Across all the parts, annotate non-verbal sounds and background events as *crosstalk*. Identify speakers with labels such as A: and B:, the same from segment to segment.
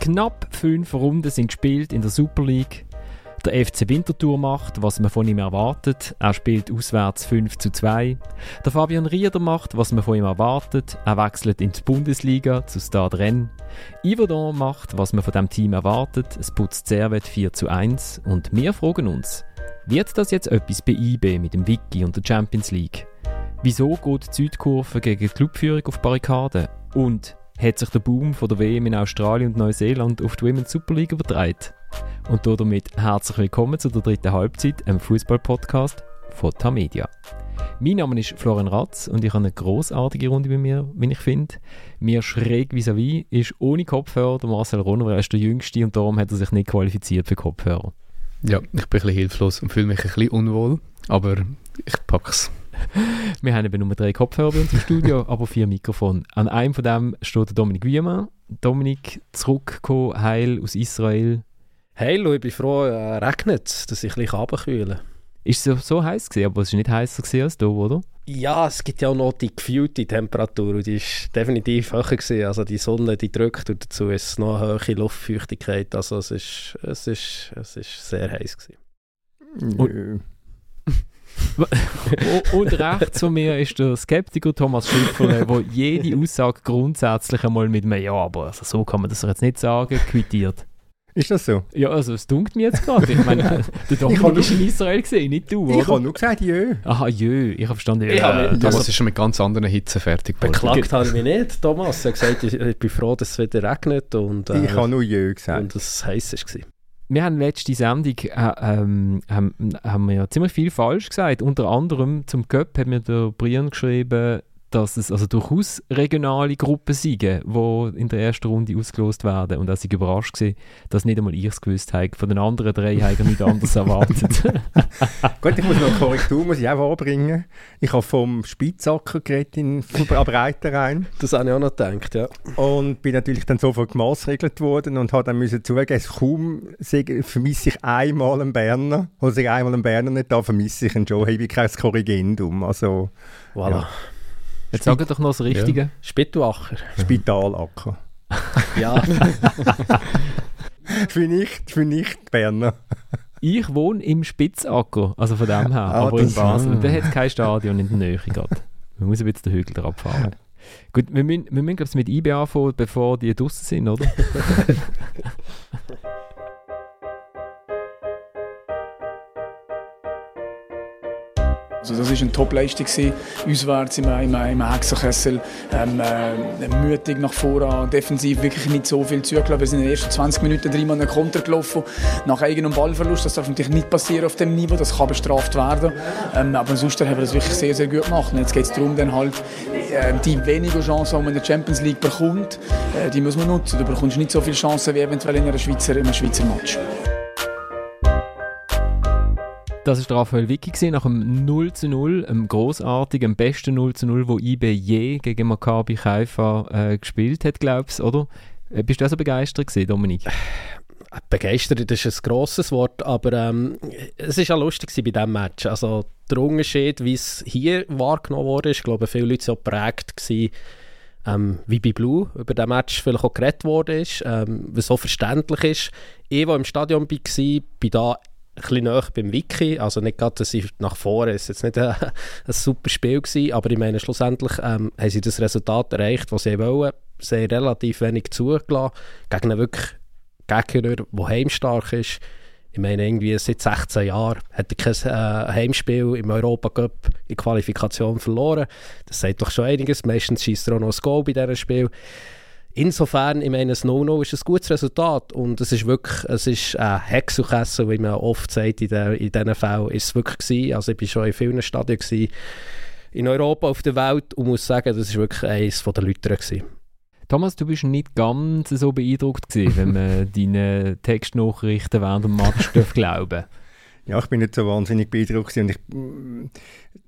A: Knapp fünf Runden sind gespielt in der Super League. Der FC Winterthur macht, was man von ihm erwartet. Er spielt auswärts 5 zu 2. Der Fabian Rieder macht, was man von ihm erwartet. Er wechselt in die Bundesliga zu Stade Rennes. Yverdon macht, was man von dem Team erwartet. Es putzt Servet 4 zu 1. Und wir fragen uns, wird das jetzt etwas bei IB mit dem Wiki und der Champions League? Wieso geht die Südkurve gegen die Clubführung auf Barrikaden? Und hat sich der Boom von der WM in Australien und Neuseeland auf die Women's Super League übertragen? Und damit herzlich willkommen zu der dritten Halbzeit, einem Fußball-Podcast von Tamedia. Mein Name ist Florian Ratz und ich habe eine großartige Runde bei mir, wie ich finde. Mir schräg vis-à-vis ist ohne Kopfhörer der Marcel Ronner, er ist der Jüngste und darum hat er sich nicht qualifiziert für Kopfhörer.
B: Ja, ich bin ein bisschen hilflos und fühle mich ein bisschen unwohl, aber ich packe es. *laughs*
A: Wir haben eben nur drei Kopfhörer bei uns im Studio, *laughs* aber vier Mikrofone. An einem von dem steht Dominik Wiemann. Dominik, zurückgekommen, heil aus Israel.
C: Heil, ich bin froh, es äh, regnet, dass ich ein bisschen runterkühlen kann.
A: Ist es so heiß gewesen, aber es war nicht heißer als hier, oder?
C: Ja, es gibt ja auch noch die gefühlte Temperatur und die ist definitiv höher gewesen. Also die Sonne, die drückt und dazu ist es noch eine hohe Luftfeuchtigkeit. Also es ist, es ist, es ist sehr heiß gewesen.
A: Und, *laughs* und rechts von mir ist der Skeptiker Thomas Schifferle, der jede Aussage grundsätzlich einmal mit einem Ja, aber also so kann man das jetzt nicht sagen, quittiert.
D: Ist das so?
A: Ja, also es dunkelt mir jetzt gerade. Ich meine, *laughs* der Dominik war in Israel gesehen, nicht du, oder?
D: Ich habe nur gesagt Jö.
A: Aha, Jö, ich habe verstanden.
B: Ja, ja, Thomas also, ist schon mit ganz anderen Hitzen fertig
C: Beklagt habe ich mich nicht, Thomas. Er hat gesagt, ich, ich bin froh, dass es wieder regnet. Und,
D: äh, ich habe nur Jö gesagt.
C: Und es heiß war.
A: Wir haben letzte Sendung äh, ähm, haben, haben wir ja ziemlich viel falsch gesagt. Unter anderem zum Cup hat mir der Brian geschrieben, dass es also durchaus regionale Gruppen sind, die in der ersten Runde ausgelost werden. Und als ich überrascht war, dass nicht einmal ich es gewusst habe. Von den anderen drei habe ich nichts anderes erwartet. *laughs*
D: Gut, ich muss noch eine Korrektur muss ich auch anbringen. Ich habe vom Spitzacker geredet in *laughs* Breitenrhein.
C: Das habe ich auch noch gedacht, ja.
D: Und bin natürlich dann sofort gemaßregelt worden und habe dann müssen zugeben, kaum vermisse ich einmal einen Berner, oder ich einmal einen Berner nicht da, vermisse ich einen Joe, kein Korrigendum. Also,
C: voilà. Ja.
A: Jetzt sag doch noch das Richtige. *laughs* Ja.
C: Spitalacher. *laughs*
D: Spitalacker.
C: ja.
D: für nicht, für nicht Berner.
A: Ich wohne im Spitzacker, also von dem her, ah, aber in Basel. Da hat es kein Stadion in der Nähe gerade. Man muss ein bisschen den Hügel drauf fahren. Gut, wir müssen, wir müssen glaube ich, mit IB anfangen, bevor die draußen sind, oder? *laughs*
E: Also das war eine Top-Leistung. Auswärts im, im, im Hexenkessel. Ähm, äh, mutig nach vorne, defensiv wirklich nicht so viel zugelassen. Wir sind in den ersten 20 Minuten dreimal einen Konter gelaufen. Nach eigenem Ballverlust. Das darf natürlich nicht passieren auf dem Niveau. Das kann bestraft werden. Ähm, aber sonst haben wir das wirklich sehr, sehr gut gemacht. Und jetzt geht es darum, dann halt, äh, die wenigen Chancen, die man in der Champions League bekommt, äh, die muss man nutzen. Du bekommst nicht so viele Chancen wie eventuell in, einer Schweizer, in einem Schweizer Match.
A: Das war Raphael Vicky nach dem 0 zu 0, einem großartigen, besten 0 zu 0, wo IB je gegen Maccabi Haifa äh, gespielt hat, glaubst du, oder? Äh, bist du so begeistert gewesen, Dominik?
C: Begeistert ist ein grosses Wort, aber ähm, es war auch lustig bei diesem Match. Also der Unterschied, wie es hier wahrgenommen wurde, ist, glaube ich, viele Leute so geprägt gewesen, ähm, wie bei Blue über den Match vielleicht auch geredet worden ist, ähm, was so verständlich ist. Ich, der im Stadion war, bin da bisschen näher beim Wiki, also nicht gerade, dass sie nach vorne ist jetzt nicht ein, ein super Spiel gewesen, aber ich meine, schlussendlich ähm, haben sie das Resultat erreicht, was sie wollen. Sie haben relativ wenig zugelassen gegen einen wirklich Gegner, der heimstark ist. Ich meine, irgendwie seit 16 Jahren hat er kein äh, Heimspiel im Europacup in Qualifikation verloren. Das sagt doch schon einiges. Meistens schießt er auch noch ein Goal bei diesem Spiel. Insofern, ich meine, ein No-No ist ein gutes Resultat und es ist wirklich, es ist ein Hexukessel, wie man oft sagt in, der, in diesen Fällen, ist es wirklich gewesen. Also ich war schon in vielen Stadien gewesen, in Europa, auf der Welt und muss sagen, das war wirklich eines der Leute gewesen.
A: Thomas, du bist nicht ganz so beeindruckt gewesen, wenn man *laughs* deinen Textnachrichten während dem Match glauben
D: ja, ich bin nicht so wahnsinnig beeindruckt und ich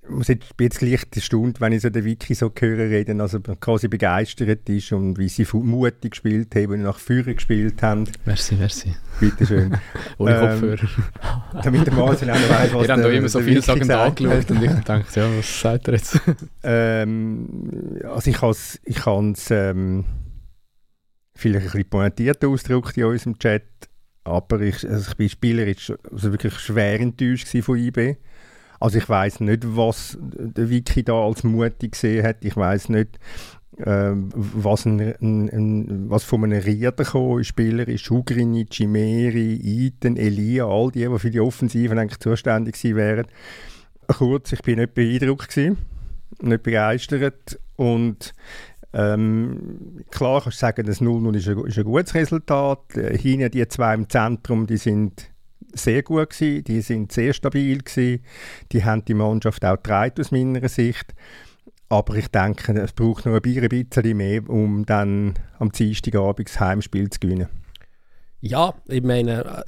D: muss jetzt, bin jetzt gleich erstaunt, wenn ich so den Wiki so höre reden, also quasi begeistert ist und wie sie mutig gespielt haben und nach Führer gespielt haben.
B: Merci, merci.
D: Bitte schön. *laughs*
B: Ohne ähm, Kopfhörer. *laughs*
D: damit der Marcel auch noch weiss, was
B: Wir haben da immer so viel Sachen angeschaut und ich dachte, ja, was sagt er jetzt? *laughs*
D: ähm, also ich habe es ich ähm, vielleicht ein bisschen pointierter ausgedrückt in unserem Chat, aber ich, also ich bin spielerisch also wirklich schwer enttäuscht von IB. Also ich weiß nicht, was der Wiki da als mutig gesehen hat. Ich weiß nicht, ähm, was, ein, ein, ein, was von einem Rieder gekommen Spieler ist, Hugrini, Chimeri, Iten, Elia, all die, die für die Offensiven eigentlich zuständig gewesen wären. Kurz, ich bin nicht beeindruckt gewesen, nicht begeistert und ähm, klar kannst du sagen, das 0-0 ist, ist, ein gutes Resultat. Äh, hinten die zwei im Zentrum, die sind sehr gut gewesen, die sind sehr stabil gewesen, die haben die Mannschaft auch getragen aus meiner Sicht. Aber ich denke, es braucht noch ein bisschen mehr, um dann am Dienstagabend das Heimspiel zu gewinnen.
C: Ja, ich meine,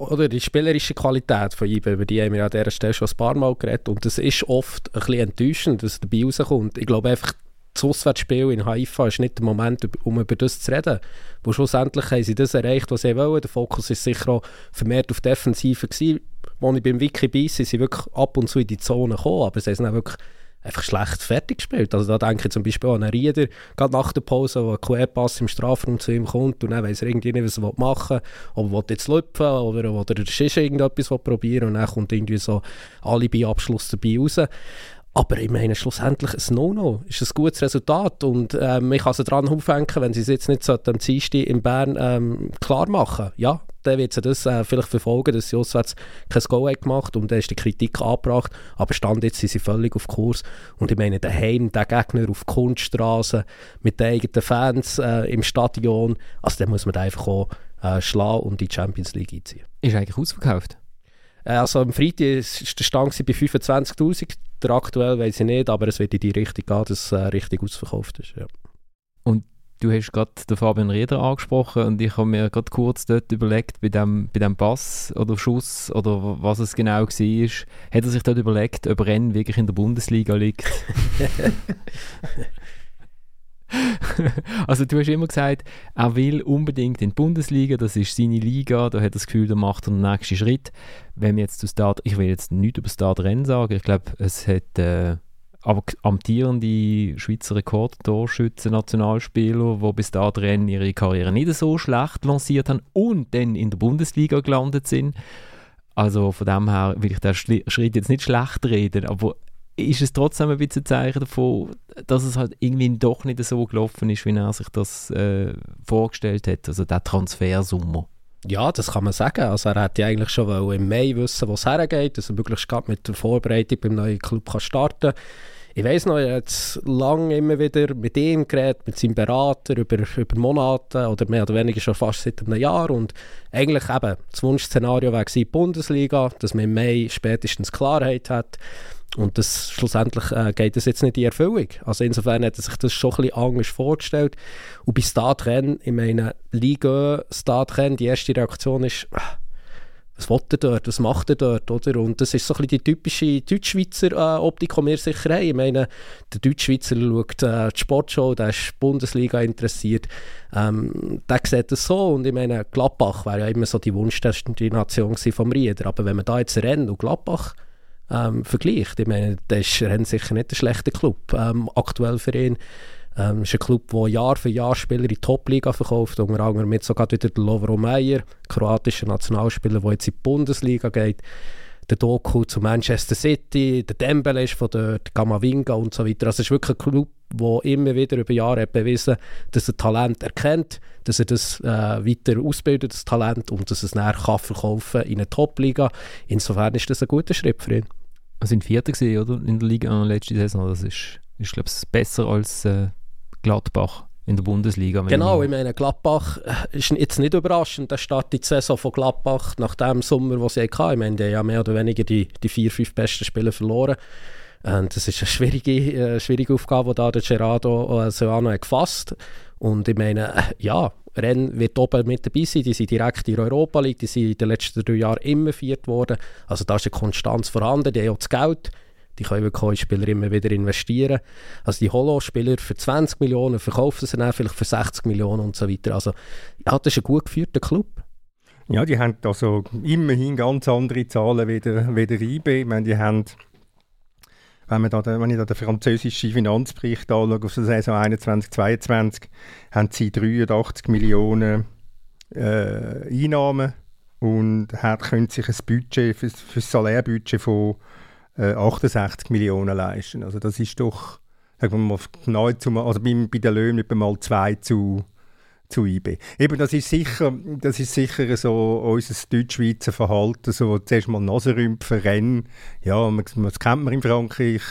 C: oder die spielerische Qualität von IBE, über die haben wir an dieser Stelle schon ein paar Mal geredet. Und es ist oft ein bisschen enttäuschend, dass es dabei rauskommt. Ich glaube einfach, das Auswärtsspiel in Haifa ist nicht der Moment, um über das zu reden. Wo schlussendlich haben sie das erreicht, was sie wollen. Der Fokus ist sicher auch vermehrt auf Defensive gewesen. Als ich beim Wiki bin, sind sie wirklich ab und zu in die Zone gekommen, aber sie haben dann wirklich einfach schlecht fertig gespielt. Also da denke ich zum Beispiel an einen Rieder, gerade nach der Pause, wo ein Querpass im Strafraum zu ihm kommt und dann weiss er irgendwie nicht, was er machen will. Ob er jetzt lüpfen oder, oder er irgendetwas probieren und dann kommt irgendwie so Alibi-Abschluss dabei raus. Aber ich meine, schlussendlich ein No-No ist ein gutes Resultat und ähm, ich kann sie daran aufhängen, wenn sie es jetzt nicht so am Dienstag in Bern ähm, klar machen. Ja, dann wird sie das äh, vielleicht verfolgen, dass sie auswärts kein Go gemacht und dann ist die Kritik angebracht. Aber Stand jetzt sind sie völlig auf Kurs. Und ich meine, daheim, der Gegner auf Kunststraße mit den eigenen Fans äh, im Stadion, also dann muss man einfach auch äh, schlagen und die Champions League einziehen.
A: Ist eigentlich ausverkauft?
C: Äh, also am Freitag war der Stand bei 25'000 der aktuell weiß ich nicht, aber es wird in die Richtung gehen, dass es äh, richtig ausverkauft ist. Ja.
A: Und du hast gerade den Fabian Rieder angesprochen und ich habe mir gerade kurz dort überlegt, bei dem, bei dem Pass oder Schuss oder was es genau war, hat er sich dort überlegt, ob Renn wirklich in der Bundesliga liegt? *laughs* *laughs* *laughs* also du hast immer gesagt, er will unbedingt in die Bundesliga, das ist seine Liga, da hat er das Gefühl, da macht er den nächsten Schritt. Wenn wir jetzt zu Start, ich will jetzt nichts über Start Rennen sagen, ich glaube, es hat äh, amtierende Schweizer Rekordtorschützen, Nationalspieler, die bis dahin ihre Karriere nicht so schlecht lanciert haben und dann in der Bundesliga gelandet sind. Also von dem her will ich den Schritt jetzt nicht schlecht reden, aber ist es trotzdem ein bisschen ein Zeichen davon, dass es halt irgendwie doch nicht so gelaufen ist, wie er sich das äh, vorgestellt hat, also der Transfersummer.
C: Ja, das kann man sagen. Also er hätte eigentlich schon im Mai wissen, wo es hergeht, dass er möglichst gerade mit der Vorbereitung beim neuen Club kann starten kann. Ich weiß noch, habe jetzt lange immer wieder mit ihm geredet, mit seinem Berater über, über Monate oder mehr oder weniger schon fast seit einem Jahr und eigentlich eben, das Wunschszenario wäre die Bundesliga, dass man im Mai spätestens Klarheit hat und das, schlussendlich äh, geht das jetzt nicht in Erfüllung. Also insofern hat er sich das schon ein bisschen anders vorgestellt. Und bei Stadtrennen, ich meine, Liga, Stadtrennen, die erste Reaktion ist, ah, was will er dort, was macht er dort, oder? Und das ist so ein bisschen die typische Deutschschweizer äh, Optik, die wir sicher haben. Ich meine, der Deutschschweizer schaut äh, die Sportshow, der ist Bundesliga interessiert, ähm, der sieht das so und ich meine, Gladbach wäre ja immer so die Wunschdestination vom Rieder, aber wenn man da jetzt rennt und Gladbach ähm, vergleicht. Ich meine, das ist Rennes sicher nicht ein schlechter Club. Ähm, aktuell für ihn ähm, ist ein Club, der Jahr für Jahr Spieler in die Top-Liga verkauft, unter anderem mit sogar wieder der Lovro Meyer, kroatischer Nationalspieler, der jetzt in die Bundesliga geht. Der Doku zu Manchester City, der Dembele ist von dort, Gamavinga und so weiter. Also es ist wirklich ein Club, der immer wieder über Jahre hat bewiesen dass er Talent erkennt, dass er das äh, weiter ausbildet, das Talent, und dass er es nachher kann verkaufen in eine Top-Liga. Insofern ist das ein guter Schritt für ihn.
A: Sind Vierter gesehen, oder? In der Liga äh, letzte Saison. Das ist, ist glaube ich, besser als äh, Gladbach in der Bundesliga.
C: Genau, ich meine, Gladbach äh, ist jetzt nicht überraschend. Der startet die Saison von Gladbach nach dem Sommer, den sie hatten. Ich meine, die haben ja mehr oder weniger die, die vier, fünf besten Spiele verloren. Und das ist eine schwierige, äh, schwierige Aufgabe, die da der Gerardo äh, Soano hat gefasst Und ich meine, äh, ja, Rennes wird oben mit dabei sein. Die sind direkt in Europa League. Die sind in den letzten drei Jahren immer viert worden. Also da ist eine Konstanz vorhanden. Die haben auch das Geld. Die können wirklich Spieler immer wieder investieren. Also die Holo-Spieler für 20 Millionen verkaufen sie dann vielleicht für 60 Millionen und so weiter. Also ja, das ist ein gut geführter Club.
D: Ja, die haben also immerhin ganz andere Zahlen wie der, wie der IB. Ich meine, die haben wenn, man da, den- wenn ich da den französischen Finanzbericht anschaue, auf der Saison 21, 22, haben sie 83 Millionen äh, Einnahmen und hat, können sich ein Budget für, für das Salärbudget von äh, 68 Millionen leisten. Also das ist doch, sagen wir mal, nahezu, also bei, bei den Löhnen etwa mal 2 zu, zu IB. Eben, das ist sicher, das ist sicher so unser deutsch-schweizer Verhalten, so zuerst mal Nasenrümpfen, Rennen, ja, man, das kennt man in Frankreich,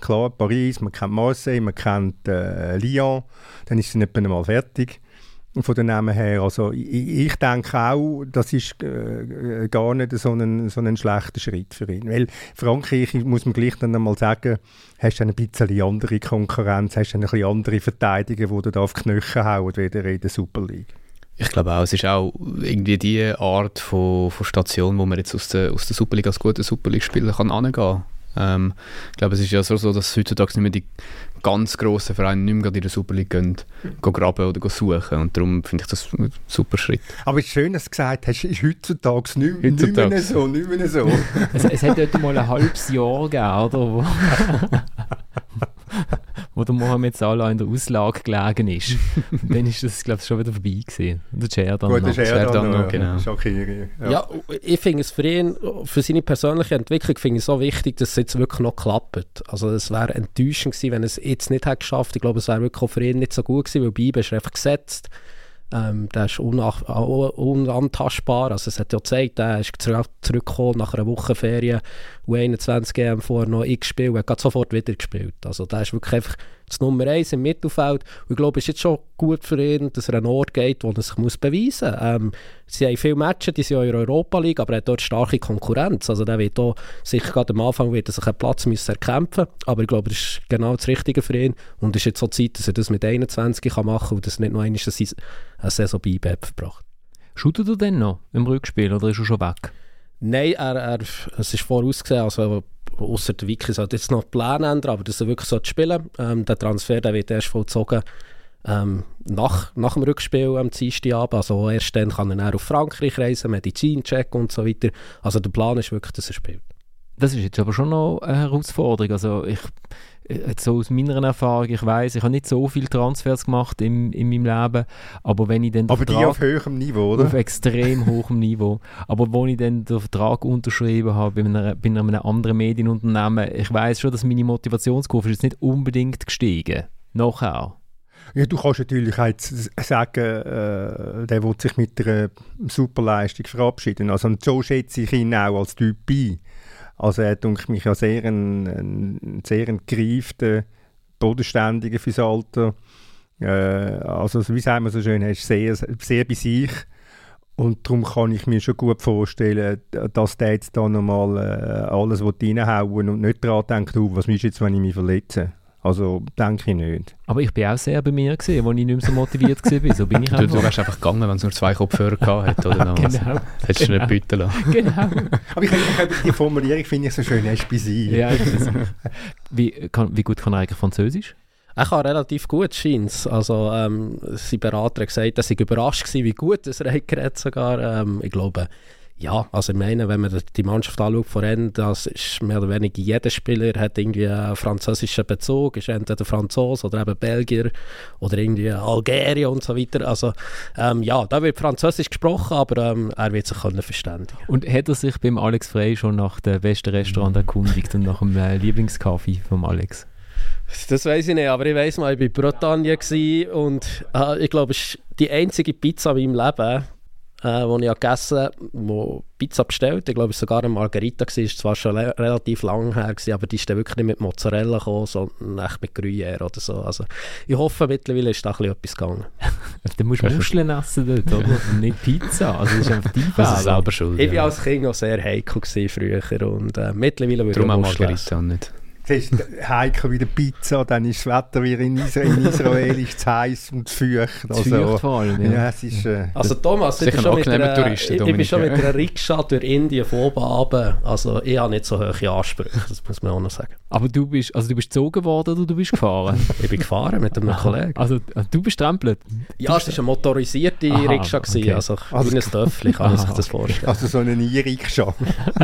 D: klar, Paris, man kennt Marseille, man kennt äh, Lyon, dann ist es nicht mal fertig von den Namen her. Also ich, ich denke auch, das ist äh, gar nicht so ein, so ein schlechter Schritt für ihn. Weil Frankreich, muss man gleich dann einmal sagen, hast du ein bisschen andere Konkurrenz, hast du ein bisschen andere Verteidiger, die da auf die Knöchel hauen, wieder in der Super League.
B: Ich glaube auch, es ist auch irgendwie die Art von, von Station, wo man jetzt aus der, aus der Superliga als guter Superliga-Spieler kann angehen ähm, Ich glaube, es ist ja so, so, dass heutzutage nicht mehr die ganz grossen Vereine nicht mehr gerade in der Superliga gehen, gehen graben oder gehen suchen. Und darum finde ich das ein super Schritt.
D: Aber es ist schön, dass du gesagt hast, ist heutzutage nicht, nicht
B: Heutzutage.
D: mehr so, nicht mehr so.
A: Es, es hat dort mal ein halbes Jahr gegeben, oder? *laughs* *laughs* Wo, der Mohamed Salah in der Auslage gelegen ist. *laughs* Und dann ist das, glaube ich, schon wieder vorbei gewesen. Und der Chair dann
D: Gut,
A: noch.
D: das ist er
B: Sheridan
D: dann
B: noch,
D: noch,
B: genau.
D: Shaqiri,
C: Ja, ich finde es für ihn, für seine persönliche Entwicklung, finde ich so wichtig, dass es jetzt wirklich noch klappt. Also es wäre enttäuschend gewesen, wenn er es jetzt nicht hätte geschafft. Ich glaube, es wäre wirklich auch für ihn nicht so gut gewesen, weil Biber ist einfach gesetzt. Ähm, der ist unantastbar. Also es hat ja gezeigt, er ist zurück, zurückgekommen nach einer Woche Ferien, U21 EM vorher noch x gespielt, er hat sofort wieder gespielt. Also der ist wirklich einfach das Nummer 1 im Mittelfeld. Und ich glaube, es ist jetzt schon gut für ihn, dass er einen Ort geht, wo er sich muss beweisen muss. Ähm, sie haben viele Matches, die sind in der Europa League, aber er hat dort starke Konkurrenz. Also der wird auch sicher gerade am Anfang wird er sich einen Platz müssen erkämpfen Aber ich glaube, das ist genau das Richtige für ihn. Und es ist jetzt so Zeit, dass er das mit 21 kann machen kann und das nicht einmal eine Saison- eine Saison bei verbracht.
A: Shootet er denn noch im Rückspiel oder ist er schon weg?
C: Nein, er, er, es ist vorausgesehen, also außer der Wiki sollte jetzt noch die Pläne ändern, aber dass er wirklich so spielen ähm, Der Transfer der wird erst vollzogen ähm, nach, nach dem Rückspiel am Dienstagabend. Also erst dann kann er dann auf Frankreich reisen, Medizincheck und so weiter. Also der Plan ist wirklich, dass er spielt.
A: Das ist jetzt aber schon noch eine Herausforderung. Also ich, so aus meiner Erfahrung, ich weiß, ich habe nicht so viele Transfers gemacht im, in meinem Leben, aber wenn ich dann
D: Aber die
A: Vertrag-
D: auf höherem Niveau, oder?
A: auf extrem hohem Niveau. Aber wo ich dann den Vertrag unterschrieben habe bei, einer, bei einem anderen Medienunternehmen, ich weiß schon, dass meine Motivationskurve ist jetzt nicht unbedingt gestiegen. Nachher.
D: Ja, du kannst natürlich auch sagen, äh, der will sich mit einer Superleistung verabschieden. Also, und so schätze ich ihn auch als Typ ein. Also er denkt mich ja sehr ein, ein sehr ein gereifter, bodenständiger fürs Alter. Äh, also wie sagen wir so schön, er ist sehr, sehr bei sich. Und darum kann ich mir schon gut vorstellen, dass der jetzt da nochmal äh, alles reinhauen und nicht daran denkt, oh, was ist jetzt, wenn ich mich verletze. Also denke ich nicht.
A: Aber ich bin auch sehr bei mir gesehen, wo ich nicht mehr so motiviert war. So bin ich
B: Du, du
A: einfach.
B: wärst einfach gegangen, wenn es nur zwei Kopfhörer gehabt hätte, oder? Also,
A: Genau.
B: Hättest du nicht bieten lassen. *laughs*
A: genau.
D: Aber ich, ich, die Formulierung finde ich so schön, er ist bei sich.
A: Ja, wie, kann, wie gut kann er eigentlich Französisch?
C: Er kann relativ gut, scheint Also, ähm, sein Berater hat gesagt, dass ich überrascht war, wie gut dass er hat sogar. Ähm, ich glaube, ja, also ich meine, wenn man die Mannschaft anschaut von Rennes, das ist mehr oder weniger jeder Spieler hat irgendwie einen französischen Bezug, ist entweder Franzose oder eben Belgier oder irgendwie Algerien und so weiter. Also ähm, ja, da wird Französisch gesprochen, aber ähm, er wird sich können verständigen.
A: Und hat er sich beim Alex Frey schon nach dem besten Restaurant erkundigt und nach dem äh, Lieblingskaffee vom Alex?
C: Das weiß ich nicht, aber ich weiß mal, ich war in Bretagne und äh, ich glaube, es ist die einzige Pizza in meinem Leben, äh, die ich habe gegessen habe, die Pizza bestellt. Ich glaube, es war sogar eine Margarita, ist zwar schon relativ lang her, gewesen, aber die ist dann wirklich nicht mit Mozzarella gekommen, sondern echt mit Gruyère oder so. Also, ich hoffe, mittlerweile ist da ein bisschen etwas gegangen. *laughs*
A: Dann musst du Muscheln essen dort, oder? *laughs* Nicht Pizza. Also das ist einfach dein
B: Das ist
A: Fehler.
B: selber schuld.
C: Ich war
B: ja.
C: als Kind auch sehr heikel gewesen früher und äh, mittlerweile würde
B: Darum auch
C: ich Muscheln essen.
B: Margarita nicht.
D: Siehst du, Heiko wieder Pizza, dann ist das Wetter wieder in Israel, in Israel ist zu heiß und zu feucht.
A: Zu feucht vor allem, ja.
D: ja. es ist... Äh,
C: Also Thomas, ich bin, schon mit einer,
B: Tourist,
C: ich, ich bin
B: Dominik,
C: schon mit einer Rikscha durch Indien von oben runter. Also ich habe nicht so hohe Ansprüche, das muss man auch noch sagen.
A: Aber du bist, also du bist gezogen worden oder du bist gefahren? *laughs*
C: Ich bin gefahren mit einem Kollegen.
A: Also äh, du bist trampelt.
C: Ja, es war eine motorisierte
A: Aha,
C: Rikscha, gewesen,
A: okay.
C: also
D: Also-
C: wie ein *laughs* Töffel, kann man sich das vorstellen.
D: also so eine E-Rikscha.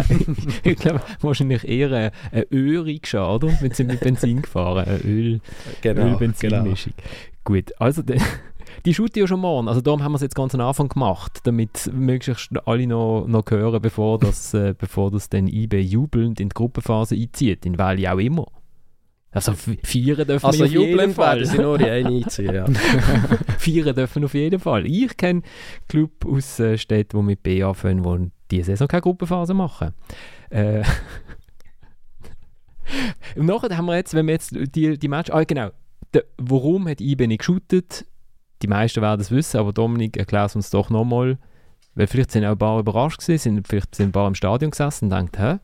D: *laughs*
A: ich glaube wahrscheinlich eher eine, Öhrrikscha oder? Wir sind mit Benzin gefahren, eine Öl,
C: Genau,
A: Öl-Benzin-Mischung. Gut, also de, *laughs* die shooten ja schon morgen, also darum haben wir es jetzt ganz am Anfang gemacht, damit möglichst alle noch, noch hören, bevor das, äh, *laughs* bevor das dann IB jubelnd in die Gruppenphase einzieht, in welche auch immer. Also feiern dürfen
C: Also
A: wir auf jeden Fall.
C: werden sie nur in eine einziehen, ja. *laughs*
A: feiern dürfen auf jeden Fall. Ich kenne Club aus äh, Städten, die mit B anfangen, die diese Saison keine Gruppenphase machen. Äh, und nachher haben wir jetzt, wenn wir jetzt die, die Match, ah genau, der, warum hat IB nicht geshootet? Die meisten werden es wissen, aber Dominik erklärt es uns doch nochmal. Weil vielleicht sind auch ein paar überrascht gewesen, sind, vielleicht sind ein paar im Stadion gesessen und denkt, hä?